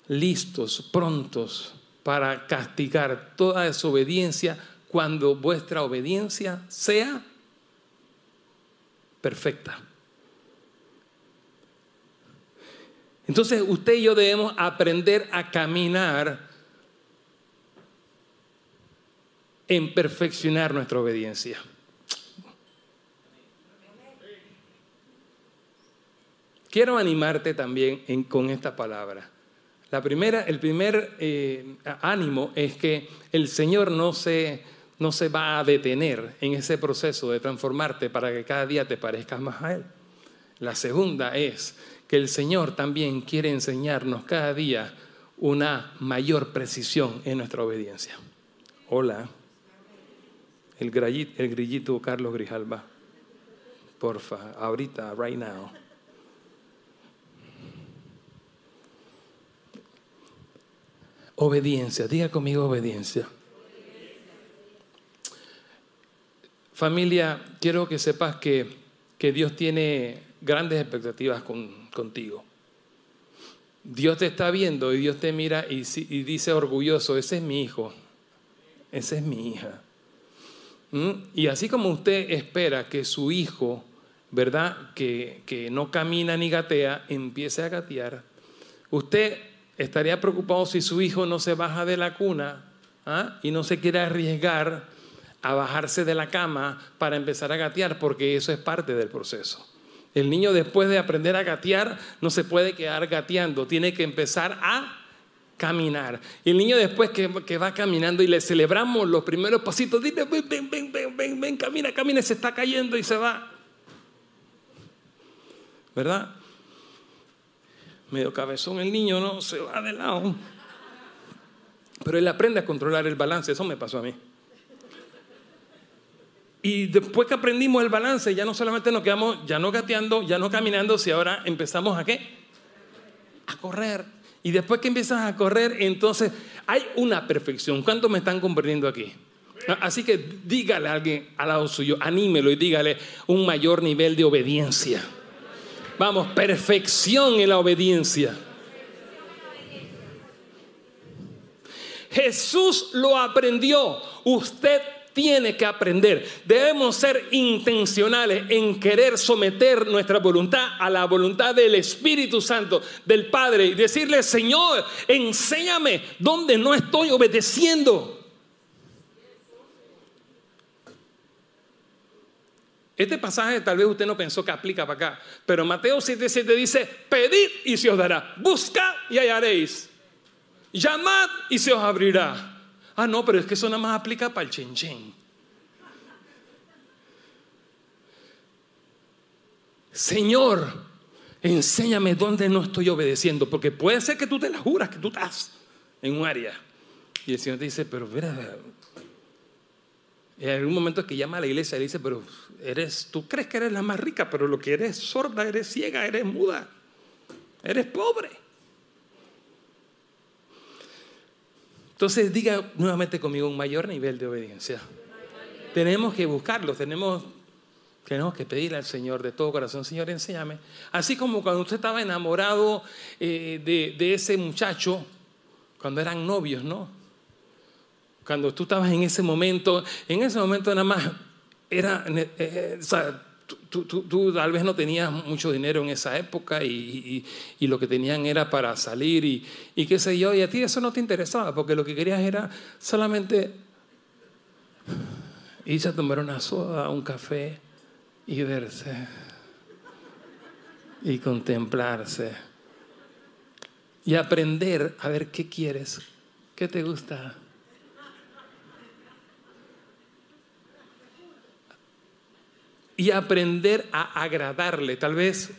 listos, prontos para castigar toda desobediencia cuando vuestra obediencia sea perfecta. Entonces usted y yo debemos aprender a caminar en perfeccionar nuestra obediencia. Quiero animarte también con esta palabra. La primera, el primer eh, ánimo es que el Señor no se, no se va a detener en ese proceso de transformarte para que cada día te parezcas más a Él. La segunda es que el Señor también quiere enseñarnos cada día una mayor precisión en nuestra obediencia. Hola, el grillito, Carlos Grijalba, porfa, ahorita, right now. Obediencia, diga conmigo obediencia. Familia, quiero que sepas que, que Dios tiene grandes expectativas contigo. Dios te está viendo y Dios te mira y, dice orgulloso, ese es mi hijo, esa es mi hija. ¿Mm? Y así como usted espera que su hijo, ¿verdad? Que, que no camina ni gatea, empiece a gatear, usted estaría preocupado si su hijo no se baja de la cuna ¿ah? y no se quiere arriesgar a bajarse de la cama para empezar a gatear, porque eso es parte del proceso. El niño después de aprender a gatear no se puede quedar gateando, tiene que empezar a caminar. Y el niño después que, va caminando y le celebramos los primeros pasitos, dile, ven, ven, ven, ven, ven, ven, camina, camina, se está cayendo y se va. ¿Verdad? medio cabezón el niño, ¿no? Se va de lado. Pero él aprende a controlar el balance, eso me pasó a mí. Y después que aprendimos el balance, ya no solamente nos quedamos, ya no gateando, ya no caminando, si ahora empezamos a qué? A correr. Y después que empiezas a correr, entonces hay una perfección. ¿Cuántos me están comprendiendo aquí? Así que dígale a alguien al lado suyo, anímelo y dígale un mayor nivel de obediencia. Vamos, perfección en la obediencia. Jesús lo aprendió. Usted tiene que aprender. Debemos ser intencionales en querer someter nuestra voluntad a la voluntad del Espíritu Santo, del Padre, y decirle, Señor, enséñame dónde no estoy obedeciendo. Este pasaje tal vez usted no pensó que aplica para acá, pero Mateo 7:7 dice, pedid y se os dará, buscad y hallaréis, llamad y se os abrirá. Ah, no, pero es que eso nada más aplica para el chen Señor, enséñame dónde no estoy obedeciendo, porque puede ser que tú te la juras que tú estás en un área. Y el Señor te dice, pero mira, en algún momento que llama a la iglesia y dice, pero eres, tú crees que eres la más rica, pero lo que eres sorda, eres ciega, eres muda, eres pobre. Entonces diga nuevamente conmigo un mayor nivel de obediencia. Tenemos que buscarlo, tenemos, que pedirle al Señor de todo corazón, Señor, enséñame. Así como cuando usted estaba enamorado eh, de, ese muchacho, cuando eran novios, ¿no? Cuando tú estabas en ese momento, en ese momento nada más era, eh, eh, tú, tal vez no tenías mucho dinero en esa época y, lo que tenían era para salir y, y, qué sé yo, y a ti eso no te interesaba porque lo que querías era solamente irse a tomar una soda, un café y verse y contemplarse y aprender a ver qué quieres, qué te gusta. Y aprender a agradarle. Tal vez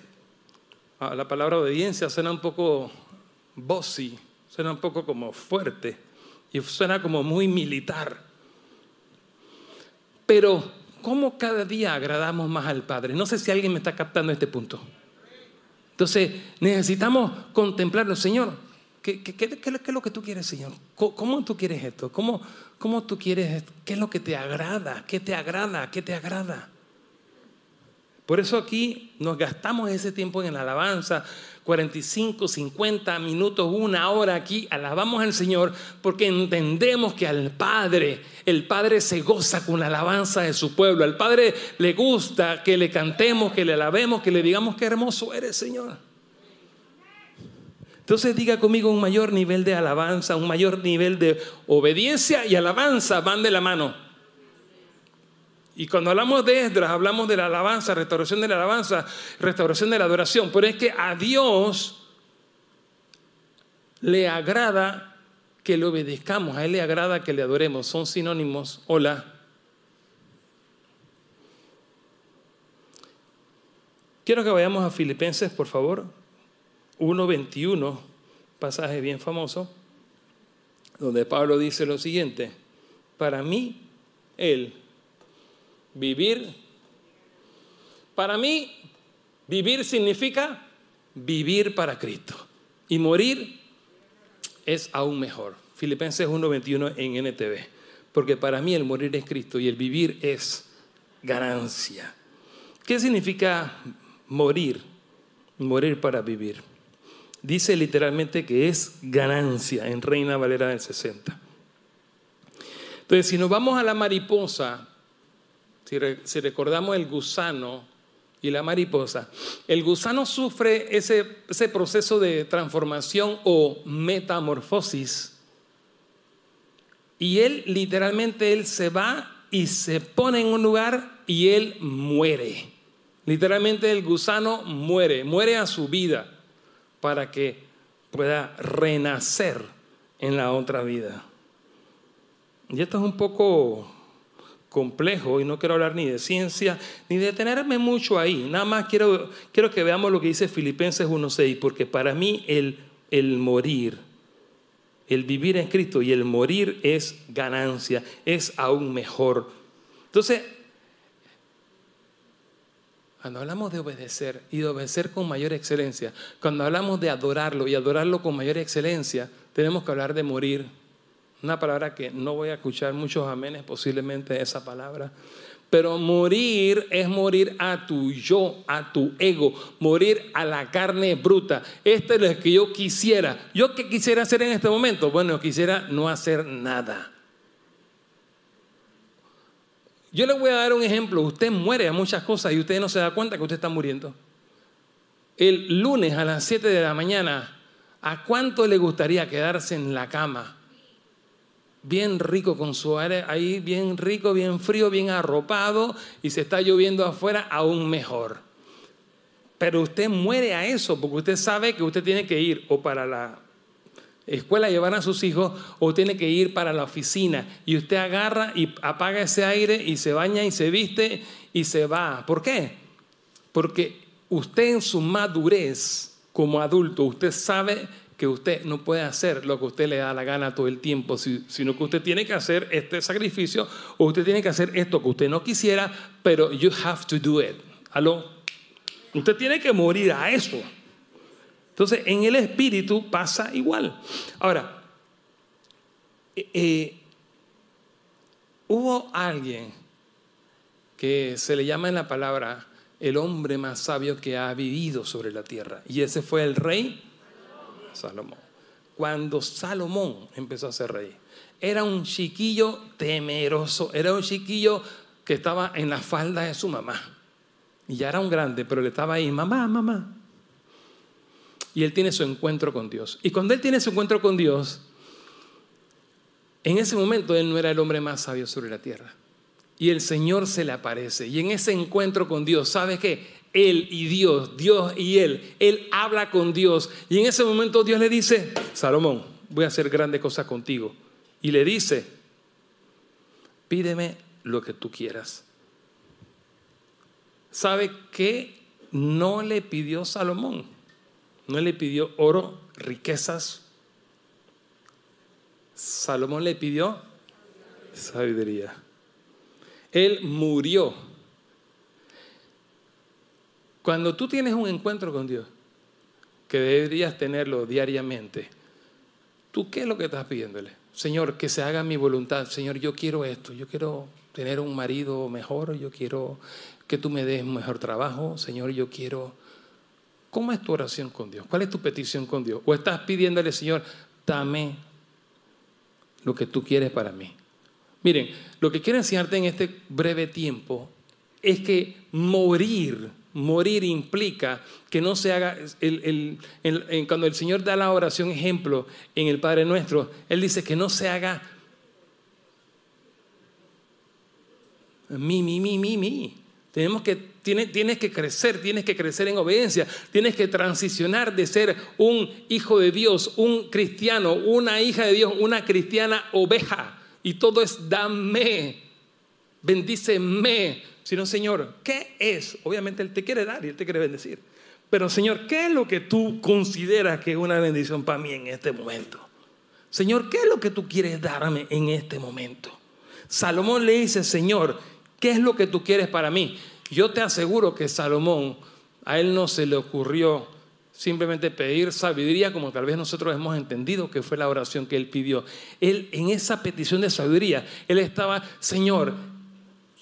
la palabra obediencia suena un poco bossy, suena un poco como fuerte y suena como muy militar. Pero, ¿cómo cada día agradamos más al Padre? No sé si alguien me está captando este punto. Entonces, necesitamos contemplarlo. Señor, ¿qué, es lo que tú quieres, Señor? ¿Cómo, tú quieres esto? ¿Cómo, ¿Cómo tú quieres? ¿Qué es lo que te agrada? ¿Qué te agrada? ¿Qué te agrada? Por eso aquí nos gastamos ese tiempo en la alabanza, 45, 50 minutos, una hora aquí, alabamos al Señor porque entendemos que al Padre, el Padre se goza con la alabanza de su pueblo. Al Padre le gusta que le cantemos, que le alabemos, que le digamos qué hermoso eres, Señor. Entonces diga conmigo un mayor nivel de alabanza, un mayor nivel de obediencia y alabanza van de la mano. Y cuando hablamos de Esdras, hablamos de la alabanza, restauración de la alabanza, restauración de la adoración. Pero es que a Dios le agrada que le obedezcamos, a Él le agrada que le adoremos. Son sinónimos. Hola. Quiero que vayamos a Filipenses, por favor. 1.21, pasaje bien famoso, donde Pablo dice lo siguiente. Para mí, Él vivir. Para mí, vivir significa vivir para Cristo. Y morir es aún mejor. Filipenses 1:21 en NTV. Porque para mí el morir es Cristo y el vivir es ganancia. ¿Qué significa morir? Morir para vivir. Dice literalmente que es ganancia en Reina Valera del 60. Entonces, si nos vamos a la mariposa, si, recordamos el gusano y la mariposa, el gusano sufre ese, ese proceso de transformación o metamorfosis y él literalmente él se va y se pone en un lugar y él muere. Literalmente el gusano muere, muere a su vida para que pueda renacer en la otra vida. Y esto es un poco complejo y no quiero hablar ni de ciencia ni de detenerme mucho ahí. Nada más quiero, quiero que veamos lo que dice Filipenses 1.6, porque para mí el, el morir, el vivir en Cristo y el morir es ganancia, es aún mejor. Entonces, cuando hablamos de obedecer y de obedecer con mayor excelencia, cuando hablamos de adorarlo y adorarlo con mayor excelencia, tenemos que hablar de morir una palabra que no voy a escuchar muchos amenes posiblemente esa palabra. Pero morir es morir a tu yo, a tu ego, morir a la carne bruta. Este es lo que yo quisiera. ¿Yo qué quisiera hacer en este momento? Bueno, quisiera no hacer nada. Yo le voy a dar un ejemplo. Usted muere a muchas cosas y usted no se da cuenta que usted está muriendo. El lunes a las 7 de la mañana, ¿a cuánto le gustaría quedarse en la cama? Bien rico con su aire ahí, bien rico, bien frío, bien arropado y se está lloviendo afuera, aún mejor. Pero usted muere a eso porque usted sabe que usted tiene que ir o para la escuela a llevar a sus hijos o tiene que ir para la oficina y usted agarra y apaga ese aire y se baña y se viste y se va. ¿Por qué? Porque usted en su madurez como adulto, usted sabe que usted no puede hacer lo que usted le da la gana todo el tiempo, sino que usted tiene que hacer este sacrificio o usted tiene que hacer esto que usted no quisiera, pero you have to do it. ¿Aló? Usted tiene que morir a eso. Entonces, en el espíritu pasa igual. Ahora, eh, eh, hubo alguien que se le llama en la palabra el hombre más sabio que ha vivido sobre la tierra, y ese fue el rey Salomón. Cuando Salomón empezó a ser rey, era un chiquillo temeroso, era un chiquillo que estaba en la falda de su mamá. Y ya era un grande, pero le estaba ahí, mamá, mamá. Y él tiene su encuentro con Dios. Y cuando él tiene su encuentro con Dios, en ese momento él no era el hombre más sabio sobre la tierra. Y el Señor se le aparece. Y en ese encuentro con Dios, ¿sabes qué? Él y Dios, Dios y él, él habla con Dios. Y en ese momento Dios le dice, Salomón, voy a hacer grandes cosas contigo. Y le dice, pídeme lo que tú quieras. ¿Sabe qué no le pidió Salomón? No le pidió oro, riquezas. Salomón le pidió sabiduría. Él murió. Cuando tú tienes un encuentro con Dios, que deberías tenerlo diariamente, ¿tú qué es lo que estás pidiéndole? Señor, que se haga mi voluntad. Señor, yo quiero esto, yo quiero tener un marido mejor, yo quiero que tú me des mejor trabajo, Señor, yo quiero... ¿Cómo es tu oración con Dios? ¿Cuál es tu petición con Dios? ¿O estás pidiéndole, Señor, dame lo que tú quieres para mí? Miren, lo que quiero enseñarte en este breve tiempo es que morir, morir implica que no se haga, cuando el Señor da la oración ejemplo en el Padre Nuestro, Él dice que no se haga mi, mi, mi, mi, mi. Tenemos que, tienes, tienes que crecer, tienes que crecer en obediencia, tienes que transicionar de ser un hijo de Dios, un cristiano, una hija de Dios, una cristiana oveja. Y todo es dame, bendíceme. Sino, Señor, ¿qué es? Obviamente Él te quiere dar y Él te quiere bendecir. Pero, Señor, ¿qué es lo que tú consideras que es una bendición para mí en este momento? Señor, ¿qué es lo que tú quieres darme en este momento? Salomón le dice, Señor, ¿Qué es lo que tú quieres para mí? Yo te aseguro que Salomón, a él no se le ocurrió simplemente pedir sabiduría como tal vez nosotros hemos entendido que fue la oración que él pidió. Él en esa petición de sabiduría, él estaba, Señor,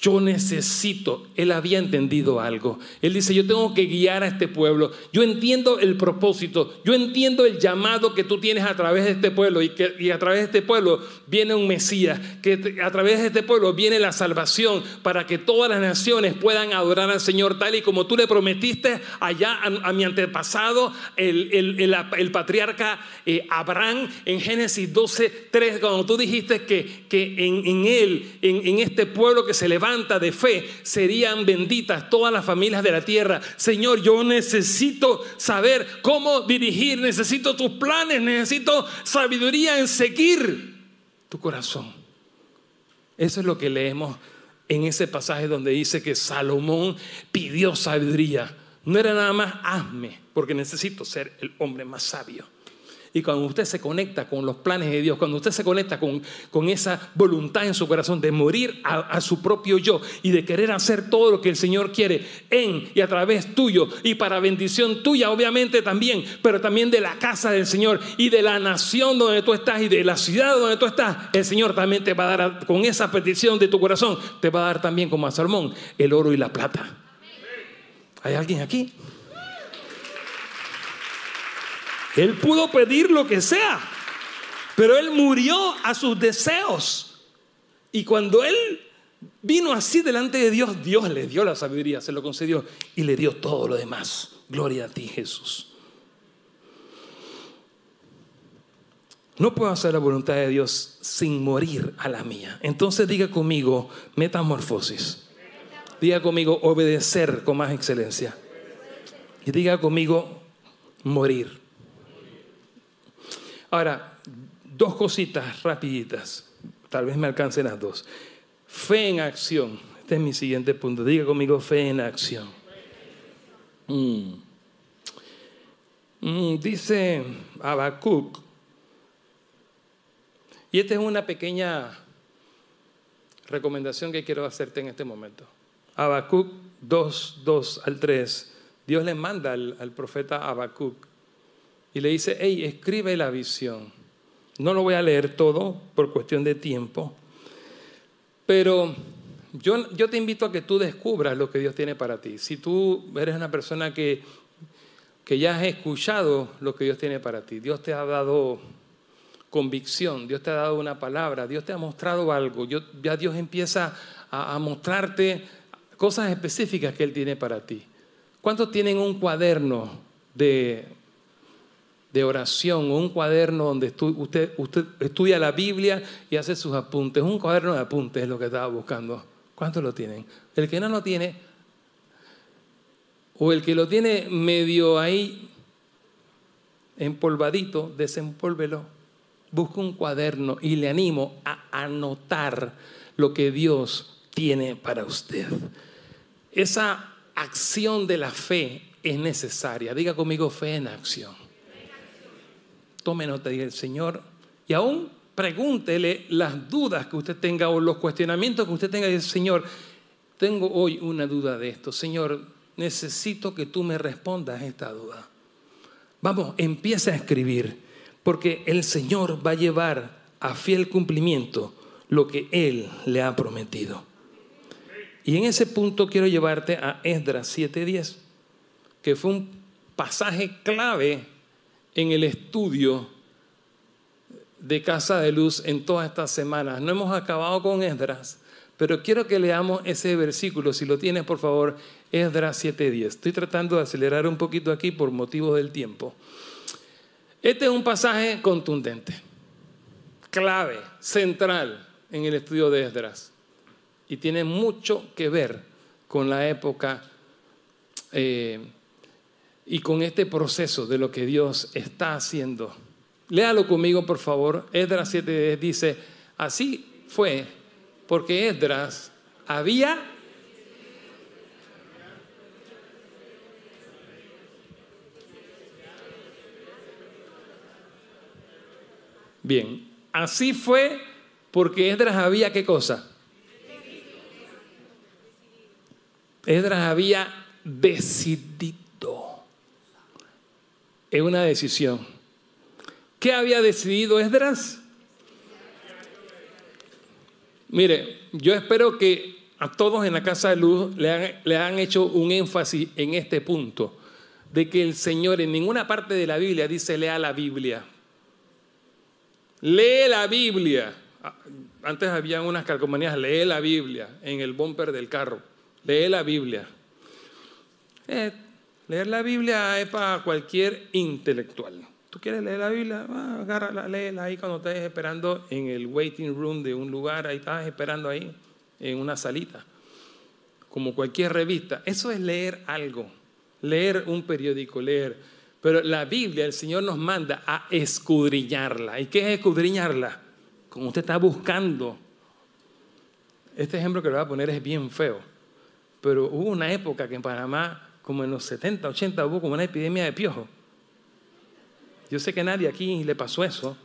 yo necesito, él había entendido algo. Él dice, yo tengo que guiar a este pueblo. Yo entiendo el propósito, yo entiendo el llamado que tú tienes a través de este pueblo y que a través de este pueblo viene un Mesías, que a través de este pueblo viene la salvación para que todas las naciones puedan adorar al Señor tal y como tú le prometiste allá a, mi antepasado, el, patriarca eh, Abraham en Génesis 12, 3, cuando tú dijiste que, que en, él, en, en este pueblo que se levanta, de fe, serían benditas todas las familias de la tierra. Señor, yo necesito saber cómo dirigir, necesito tus planes, necesito sabiduría en seguir tu corazón. Eso es lo que leemos en ese pasaje donde dice que Salomón pidió sabiduría. No era nada más hazme, porque necesito ser el hombre más sabio. Y cuando usted se conecta con los planes de Dios, cuando usted se conecta con, con esa voluntad en su corazón de morir a, su propio yo y de querer hacer todo lo que el Señor quiere en y a través tuyo y para bendición tuya, obviamente también, pero también de la casa del Señor y de la nación donde tú estás y de la ciudad donde tú estás, el Señor también te va a dar, con esa petición de tu corazón, te va a dar también como a Salmón el oro y la plata. ¿Hay alguien aquí? Él pudo pedir lo que sea, pero él murió a sus deseos. Y cuando él vino así delante de Dios, Dios le dio la sabiduría, se lo concedió y le dio todo lo demás. Gloria a ti, Jesús. No puedo hacer la voluntad de Dios sin morir a la mía. Entonces diga conmigo, metamorfosis. Diga conmigo, obedecer con más excelencia. Y diga conmigo, morir. Ahora, dos cositas rapiditas, tal vez me alcancen las dos. Fe en acción. Este es mi siguiente punto. Diga conmigo fe en acción. Mm. Mm, dice Habacuc, y esta es una pequeña recomendación que quiero hacerte en este momento. Habacuc 2, 2 al 3. Dios le manda al, al profeta Habacuc y le dice, hey, escribe la visión. No lo voy a leer todo por cuestión de tiempo, pero yo, yo te invito a que tú descubras lo que Dios tiene para ti. Si tú eres una persona que, que ya has escuchado lo que Dios tiene para ti, Dios te ha dado convicción, Dios te ha dado una palabra, Dios te ha mostrado algo, ya Dios empieza a, a mostrarte cosas específicas que Él tiene para ti. ¿Cuántos tienen un cuaderno de, de oración o un cuaderno donde usted, usted estudia la Biblia y hace sus apuntes? Un cuaderno de apuntes es lo que estaba buscando. ¿Cuántos lo tienen? El que no lo tiene, o el que lo tiene medio ahí empolvadito, desempólvelo. Busca un cuaderno y le animo a anotar lo que Dios tiene para usted. Esa acción de la fe es necesaria. Diga conmigo fe en acción. Tome nota y el Señor. Y aún pregúntele las dudas que usted tenga o los cuestionamientos que usted tenga. Dice, Señor, tengo hoy una duda de esto. Señor, necesito que tú me respondas esta duda. Vamos, empiece a escribir, porque el Señor va a llevar a fiel cumplimiento lo que Él le ha prometido. Y en ese punto quiero llevarte a Esdras 7:10, que fue un pasaje clave en el estudio de Casa de Luz en todas estas semanas. No hemos acabado con Esdras, pero quiero que leamos ese versículo, si lo tienes por favor, Esdras 7:10. Estoy tratando de acelerar un poquito aquí por motivos del tiempo. Este es un pasaje contundente, clave, central en el estudio de Esdras. Y tiene mucho que ver con la época eh, y con este proceso de lo que Dios está haciendo. Léalo conmigo, por favor. Esdras 7:10 dice, así fue porque Esdras había Bien, así fue porque Esdras había qué cosa? Esdras había decidido. Es una decisión. ¿Qué había decidido Esdras? Mire, yo espero que a todos en la Casa de Luz le han, hecho un énfasis en este punto, de que el Señor en ninguna parte de la Biblia dice lea la Biblia. Lee la Biblia. Antes había unas calcomanías, lee la Biblia en el bumper del carro. Lee la Biblia. Eh, leer la Biblia es para cualquier intelectual. ¿Tú quieres leer la Biblia? Ah, agárrala, léela ahí cuando estés esperando en el waiting room de un lugar, ahí estás esperando ahí, en una salita, como cualquier revista. Eso es leer algo, leer un periódico, leer pero la Biblia, el Señor nos manda a escudriñarla. ¿Y qué es escudriñarla? Como usted está buscando. Este ejemplo que le voy a poner es bien feo. Pero hubo una época que en Panamá, como en los 70, 80, hubo como una epidemia de piojo. Yo sé que nadie aquí le pasó eso.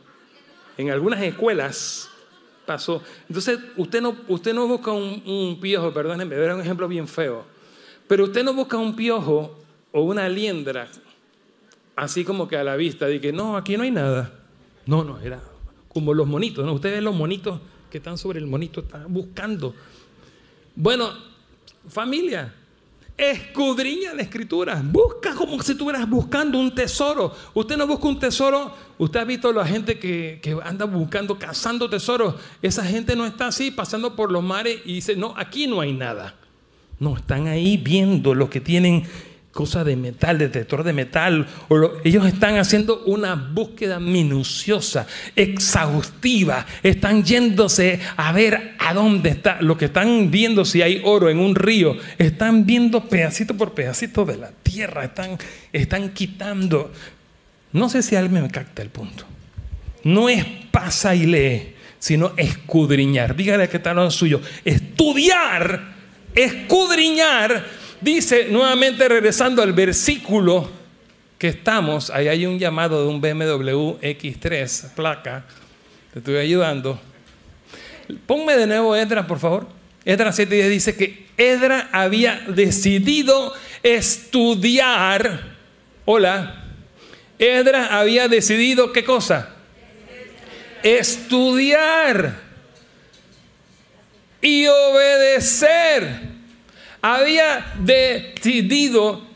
En algunas escuelas pasó. Entonces, usted no, usted no busca un, un piojo, perdónenme, era un ejemplo bien feo. Pero usted no busca un piojo o una liendra así como que a la vista, de que no, aquí no hay nada. No, no, era como los monitos, ¿no? Ustedes los monitos que están sobre el monito, están buscando. Bueno, familia, escudriña la escritura, busca como si estuvieras buscando un tesoro. Usted no busca un tesoro, usted ha visto a la gente que, que, anda buscando, cazando tesoros. Esa gente no está así, pasando por los mares y dice, no, aquí no hay nada. No, están ahí viendo lo que tienen cosa de metal, detector de metal. ellos están haciendo una búsqueda minuciosa, exhaustiva. Están yéndose a ver a dónde está. Lo que están viendo si hay oro en un río. Están viendo pedacito por pedacito de la tierra. Están, están quitando. No sé si alguien me capta el punto. No es pasa y lee, sino escudriñar. Dígale que está lo suyo. Estudiar, escudriñar Dice, nuevamente regresando al versículo que estamos, ahí hay un llamado de un BMW X3, placa, te estoy ayudando. Ponme de nuevo Edra, por favor. Edra 7 dice que Edra había decidido estudiar. Hola. Edra había decidido qué cosa? Estudiar y obedecer había decidido,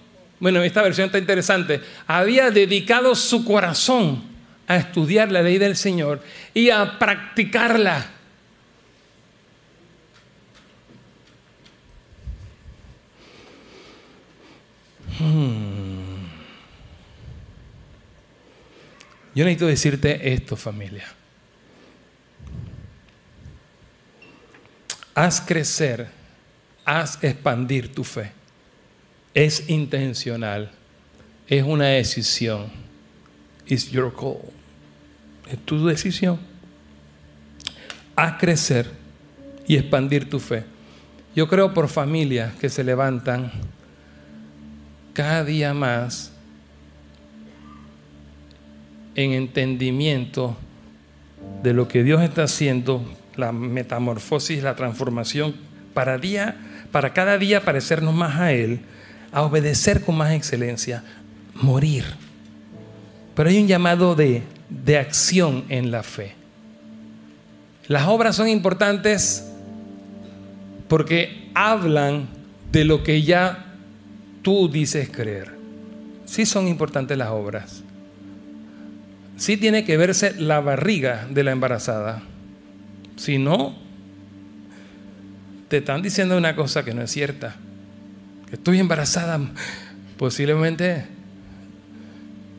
bueno, esta versión está interesante, había dedicado su corazón a estudiar la ley del Señor y a practicarla. Hmm. Yo necesito decirte esto, familia. Haz crecer, haz expandir tu fe. Es intencional, es una decisión. It's your call. Es tu decisión. Haz crecer y expandir tu fe. Yo creo por familias que se levantan cada día más en entendimiento de lo que Dios está haciendo, la metamorfosis, la transformación, para, día, para cada día parecernos más a Él, a obedecer con más excelencia, morir. Pero hay un llamado de, de acción en la fe. Las obras son importantes porque hablan de lo que ya tú dices creer. Sí son importantes las obras. Sí tiene que verse la barriga de la embarazada. Si no, te están diciendo una cosa que no es cierta. Que estoy embarazada. Posiblemente,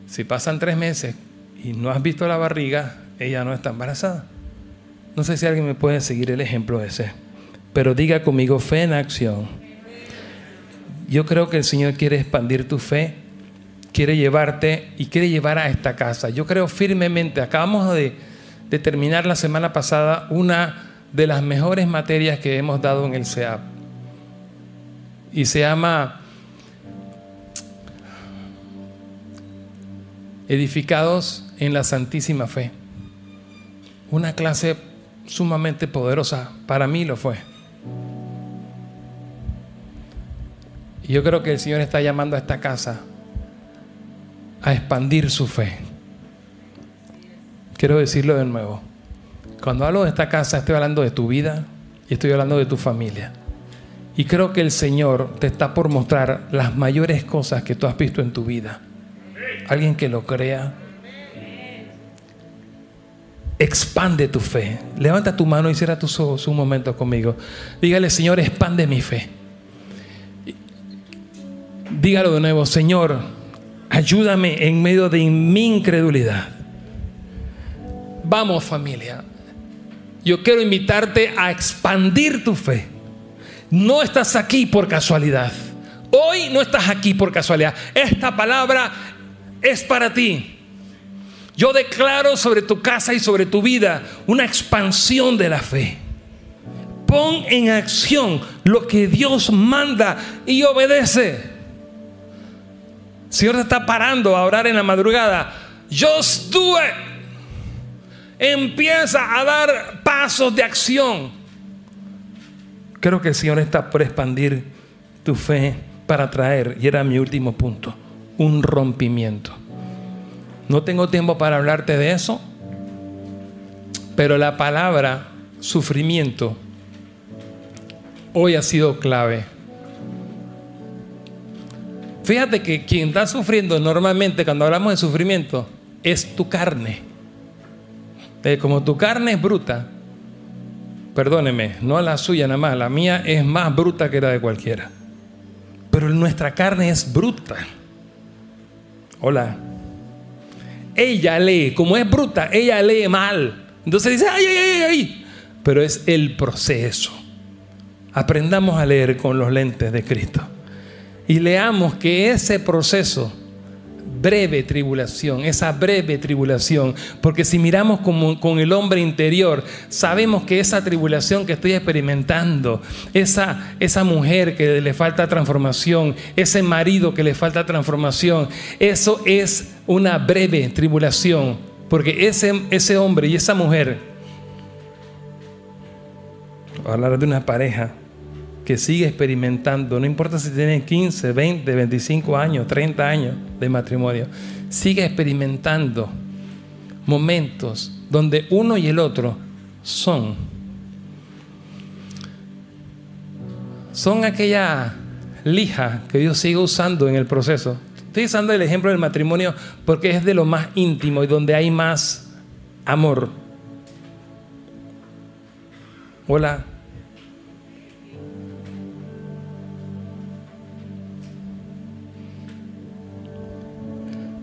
si pasan tres meses y no has visto la barriga, ella no está embarazada. No sé si alguien me puede seguir el ejemplo ese. Pero diga conmigo fe en acción yo creo que el Señor quiere expandir tu fe, quiere llevarte y quiere llevar a esta casa. Yo creo firmemente, acabamos de, terminar la semana pasada una de las mejores materias que hemos dado en el CEAP. Y se llama Edificados en la Santísima Fe. Una clase sumamente poderosa, para mí lo fue. Y yo creo que el Señor está llamando a esta casa a expandir su fe. Quiero decirlo de nuevo. Cuando hablo de esta casa, estoy hablando de tu vida y estoy hablando de tu familia. Y creo que el Señor te está por mostrar las mayores cosas que tú has visto en tu vida. Alguien que lo crea. Expande tu fe. Levanta tu mano y cierra tus ojos un momento conmigo. Dígale, Señor, expande mi fe. Dígalo de nuevo, Señor, ayúdame en medio de mi incredulidad. Vamos familia, yo quiero invitarte a expandir tu fe. No estás aquí por casualidad. Hoy no estás aquí por casualidad. Esta palabra es para ti. Yo declaro sobre tu casa y sobre tu vida una expansión de la fe. Pon en acción lo que Dios manda y obedece. Señor te está parando a orar en la madrugada. Do it. Empieza a dar pasos de acción. Creo que el Señor está por expandir tu fe para traer, y era mi último punto, un rompimiento. No tengo tiempo para hablarte de eso, pero la palabra sufrimiento hoy ha sido clave Fíjate que quien está sufriendo normalmente cuando hablamos de sufrimiento es tu carne. Como tu carne es bruta, perdóneme, no la suya nada más, la mía es más bruta que la de cualquiera. Pero nuestra carne es bruta. Hola. Ella lee, como es bruta, ella lee mal. Entonces dice, ay, ay, ay, ay. Pero es el proceso. Aprendamos a leer con los lentes de Cristo y leamos que ese proceso, breve tribulación, esa breve tribulación, porque si miramos con el hombre interior, sabemos que esa tribulación que estoy experimentando, esa, esa mujer que le falta transformación, ese marido que le falta transformación, eso es una breve tribulación, porque ese, ese hombre y esa mujer, hablar de una pareja, que sigue experimentando, no importa si tiene 15, 20, 25 años, 30 años de matrimonio, sigue experimentando momentos donde uno y el otro son. Son aquella lija que Dios sigue usando en el proceso. Estoy usando el ejemplo del matrimonio porque es de lo más íntimo y donde hay más amor. Hola.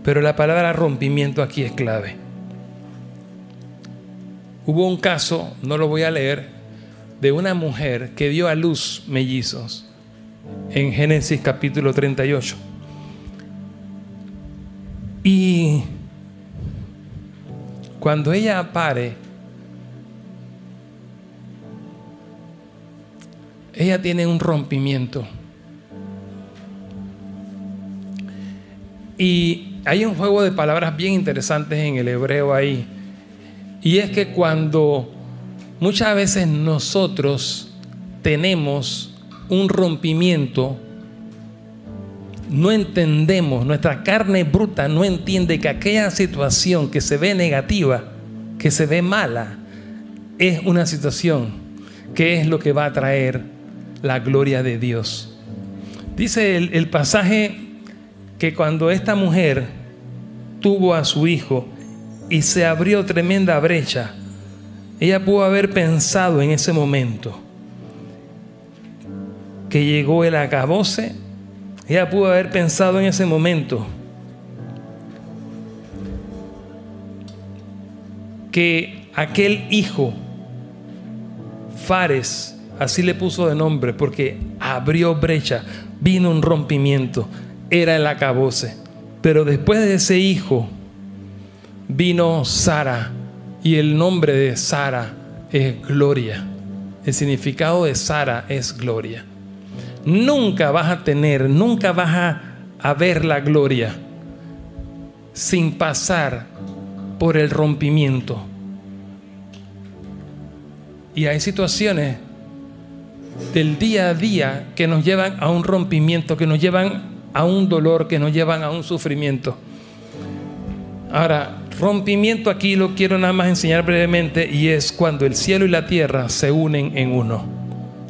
Pero la palabra rompimiento aquí es clave. Hubo un caso, no lo voy a leer, de una mujer que dio a luz mellizos en Génesis capítulo 38. Y cuando ella pare, ella tiene un rompimiento. Y hay un juego de palabras bien interesantes en el hebreo ahí. Y es que cuando muchas veces nosotros tenemos un rompimiento, no entendemos, nuestra carne bruta no entiende que aquella situación que se ve negativa, que se ve mala, es una situación que es lo que va a traer la gloria de Dios. Dice el, el pasaje que cuando esta mujer tuvo a su hijo y se abrió tremenda brecha, ella pudo haber pensado en ese momento que llegó el acabose, ella pudo haber pensado en ese momento que aquel hijo, Fares, así le puso de nombre, porque abrió brecha, vino un rompimiento, era el acabose. Pero después de ese hijo vino Sara y el nombre de Sara es gloria. El significado de Sara es gloria. Nunca vas a tener, nunca vas a, a ver la gloria sin pasar por el rompimiento. Y hay situaciones del día a día que nos llevan a un rompimiento, que nos llevan a un dolor, que nos llevan a un sufrimiento. Ahora, rompimiento aquí lo quiero nada más enseñar brevemente y es cuando el cielo y la tierra se unen en uno.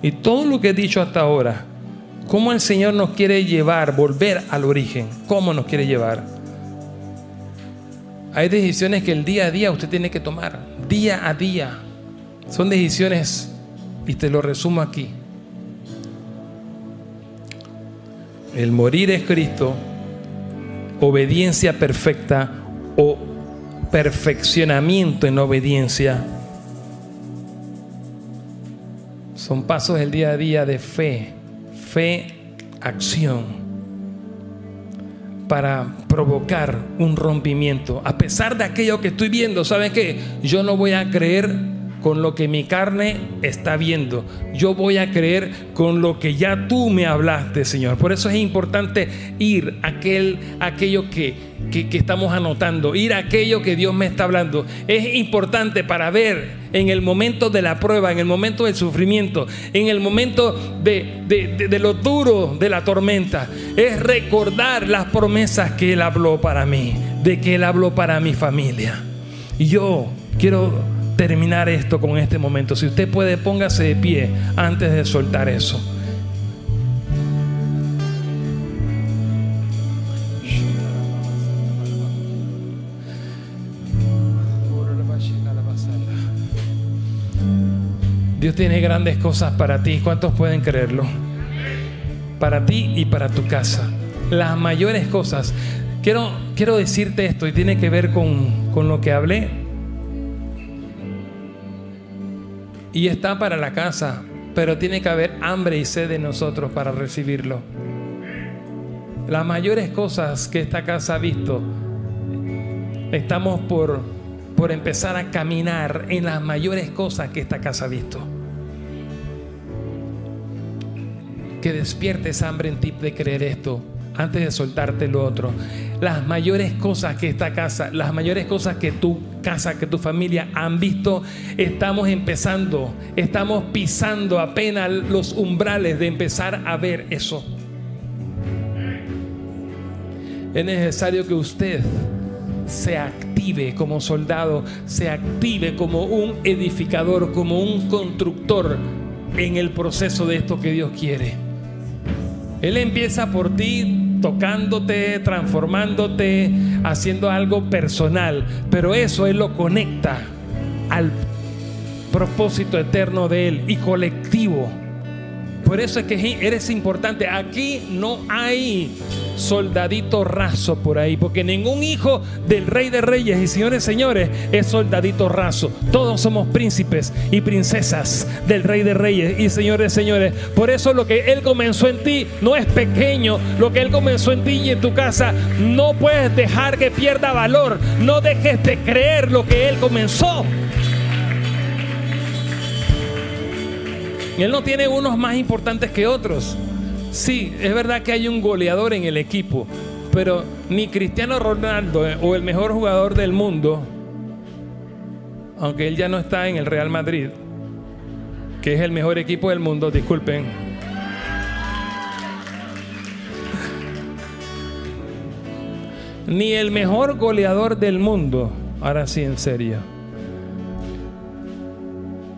Y todo lo que he dicho hasta ahora, cómo el Señor nos quiere llevar, volver al origen, cómo nos quiere llevar. Hay decisiones que el día a día usted tiene que tomar, día a día. Son decisiones, y te lo resumo aquí, El morir es Cristo, obediencia perfecta o perfeccionamiento en obediencia. Son pasos del día a día de fe, fe, acción, para provocar un rompimiento. A pesar de aquello que estoy viendo, ¿saben qué? Yo no voy a creer con lo que mi carne está viendo. Yo voy a creer con lo que ya tú me hablaste, Señor. Por eso es importante ir a aquel, aquello que, que, estamos anotando, ir a aquello que Dios me está hablando. Es importante para ver en el momento de la prueba, en el momento del sufrimiento, en el momento de, de, de lo duro de la tormenta. Es recordar las promesas que Él habló para mí, de que Él habló para mi familia. Y yo quiero terminar esto con este momento. Si usted puede, póngase de pie antes de soltar eso. Dios tiene grandes cosas para ti. ¿Cuántos pueden creerlo? Para ti y para tu casa. Las mayores cosas. Quiero, quiero decirte esto y tiene que ver con, con lo que hablé y está para la casa, pero tiene que haber hambre y sed de nosotros para recibirlo. Las mayores cosas que esta casa ha visto, estamos por, por empezar a caminar en las mayores cosas que esta casa ha visto. Que despiertes hambre en ti de creer esto antes de soltarte lo otro. Las mayores cosas que esta casa, las mayores cosas que tu casa, que tu familia han visto, estamos empezando, estamos pisando apenas los umbrales de empezar a ver eso. Es necesario que usted se active como soldado, se active como un edificador, como un constructor en el proceso de esto que Dios quiere. Él empieza por ti tocándote, transformándote, haciendo algo personal, pero eso Él lo conecta al propósito eterno de Él y colectivo. Por eso es que eres importante. Aquí no hay soldadito raso por ahí, porque ningún hijo del rey de reyes y señores señores es soldadito raso. Todos somos príncipes y princesas del rey de reyes y señores señores. Por eso lo que él comenzó en ti no es pequeño, lo que él comenzó en ti y en tu casa no puedes dejar que pierda valor. No dejes de creer lo que él comenzó. Él no tiene unos más importantes que otros. Sí, es verdad que hay un goleador en el equipo, pero ni Cristiano Ronaldo eh, o el mejor jugador del mundo, aunque él ya no está en el Real Madrid, que es el mejor equipo del mundo, disculpen. Ni el mejor goleador del mundo, ahora sí en serio,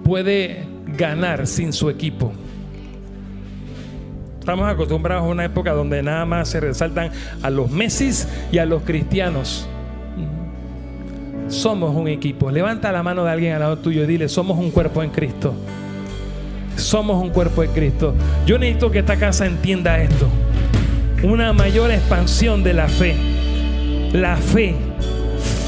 puede ganar sin su equipo. Estamos acostumbrados a una época donde nada más se resaltan a los Messi y a los cristianos. Somos un equipo. Levanta la mano de alguien al lado tuyo y dile, somos un cuerpo en Cristo. Somos un cuerpo en Cristo. Yo necesito que esta casa entienda esto. Una mayor expansión de la fe. La fe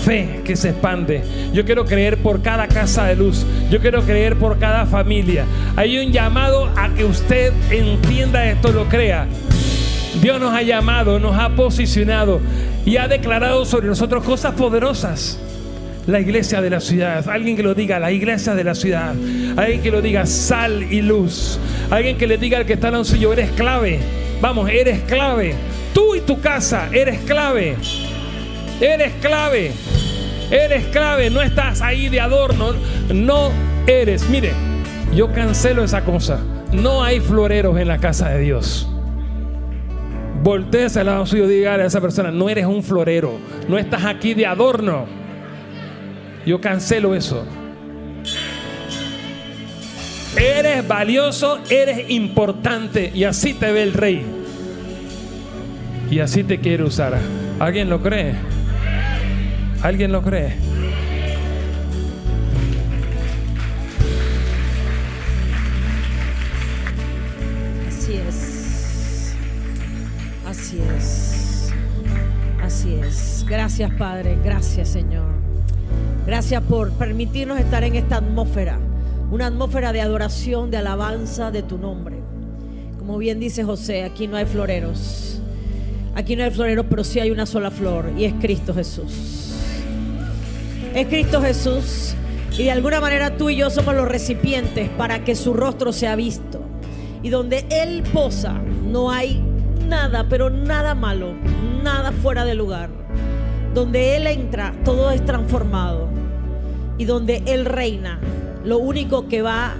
fe que se expande. Yo quiero creer por cada casa de luz. Yo quiero creer por cada familia. Hay un llamado a que usted entienda esto, lo crea. Dios nos ha llamado, nos ha posicionado y ha declarado sobre nosotros cosas poderosas. La iglesia de la ciudad, alguien que lo diga, la iglesia de la ciudad, alguien que lo diga, sal y luz, alguien que le diga al que está en suyo, eres clave, vamos, eres clave, tú y tu casa, eres clave. Eres clave. Eres clave. No estás ahí de adorno. No eres. Mire, yo cancelo esa cosa. No hay floreros en la casa de Dios. Voltees al lado suyo y diga a esa persona, no eres un florero. No estás aquí de adorno. Yo cancelo eso. Eres valioso, eres importante y así te ve el rey. Y así te quiere usar. ¿Alguien lo cree? ¿Alguien lo cree? Así es. Así es. Así es. Gracias Padre. Gracias Señor. Gracias por permitirnos estar en esta atmósfera. Una atmósfera de adoración, de alabanza de tu nombre. Como bien dice José, aquí no hay floreros. Aquí no hay floreros, pero sí hay una sola flor y es Cristo Jesús es Cristo Jesús. Y de alguna manera tú y yo somos los recipientes para que su rostro sea visto. Y donde Él posa, no hay nada, pero nada malo, nada fuera de lugar. Donde Él entra, todo es transformado. Y donde Él reina, lo único que va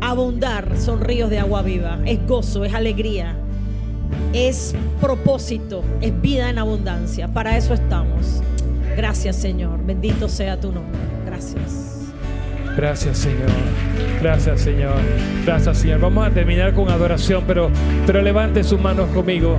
a abundar son ríos de agua viva. Es gozo, es alegría, es propósito, es vida en abundancia. Para eso estamos. Gracias, Señor. Bendito sea tu nombre. Gracias. Gracias, Señor. Gracias, Señor. Gracias, Señor. Vamos a terminar con adoración, pero, pero levante sus manos conmigo,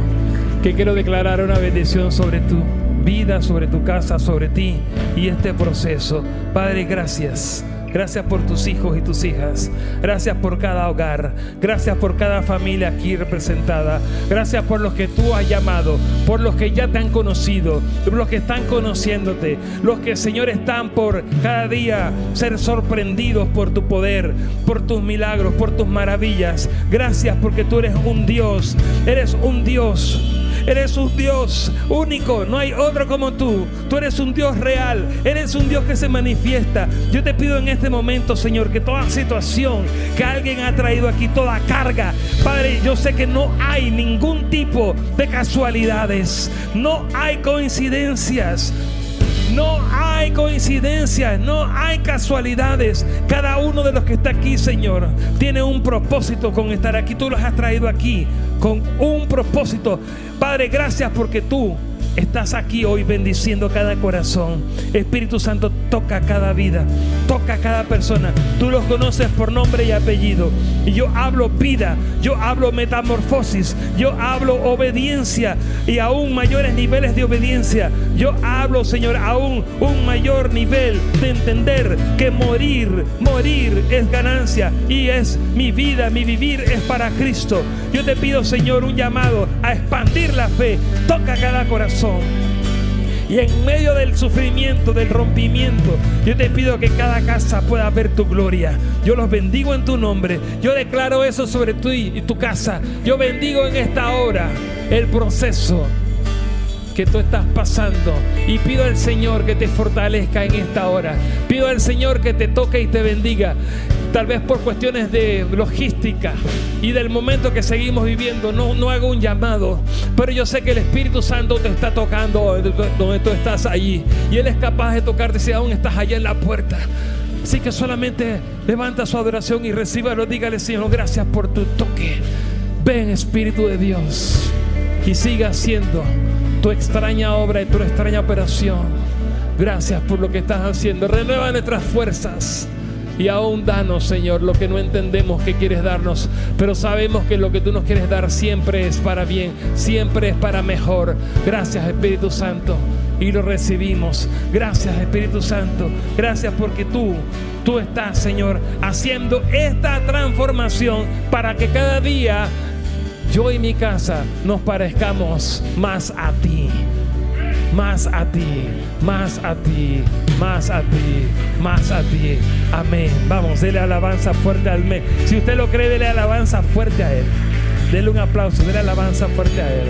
que quiero declarar una bendición sobre tu vida, sobre tu casa, sobre ti y este proceso. Padre, gracias. Gracias por tus hijos y tus hijas. Gracias por cada hogar. Gracias por cada familia aquí representada. Gracias por los que tú has llamado, por los que ya te han conocido, por los que están conociéndote, los que, Señor, están por cada día ser sorprendidos por tu poder, por tus milagros, por tus maravillas. Gracias porque tú eres un Dios. Eres un Dios Eres un Dios único, no hay otro como tú. Tú eres un Dios real, eres un Dios que se manifiesta. Yo te pido en este momento, Señor, que toda situación que alguien ha traído aquí, toda carga, Padre, yo sé que no hay ningún tipo de casualidades, no hay coincidencias. No hay coincidencias, no hay casualidades. Cada uno de los que está aquí, Señor, tiene un propósito con estar aquí. Tú los has traído aquí con un propósito. Padre, gracias porque tú estás aquí hoy bendiciendo cada corazón. Espíritu Santo, toca cada vida, toca cada persona. Tú los conoces por nombre y apellido. Y yo hablo vida, yo hablo metamorfosis, yo hablo obediencia y aún mayores niveles de obediencia. Yo hablo, Señor, aún un mayor nivel de entender que morir, morir es ganancia y es mi vida, mi vivir es para Cristo. Yo te pido, Señor, un llamado a expandir la fe. Toca cada corazón. Y en medio del sufrimiento, del rompimiento, yo te pido que cada casa pueda ver tu gloria. Yo los bendigo en tu nombre. Yo declaro eso sobre ti y tu casa. Yo bendigo en esta hora el proceso que tú estás pasando. Y pido al Señor que te fortalezca en esta hora. Pido al Señor que te toque y te bendiga. Tal vez por cuestiones de logística y del momento que seguimos viviendo, no, no hago un llamado. Pero yo sé que el Espíritu Santo te está tocando donde tú estás allí. Y Él es capaz de tocarte si aún estás allá en la puerta. Así que solamente levanta su adoración y recíbalo. Dígale, Señor, gracias por tu toque. Ven, Espíritu de Dios, y siga haciendo tu extraña obra y tu extraña operación. Gracias por lo que estás haciendo. Renueva nuestras fuerzas. Y aún danos, Señor, lo que no entendemos que quieres darnos. Pero sabemos que lo que tú nos quieres dar siempre es para bien, siempre es para mejor. Gracias, Espíritu Santo. Y lo recibimos. Gracias, Espíritu Santo. Gracias porque tú, tú estás, Señor, haciendo esta transformación para que cada día yo y mi casa nos parezcamos más a ti. Más a ti, más a ti, más a ti, más a ti. Amén. Vamos, dele alabanza fuerte al mes. Si usted lo cree, dele alabanza fuerte a Él. Dele un aplauso, dele alabanza fuerte a Él.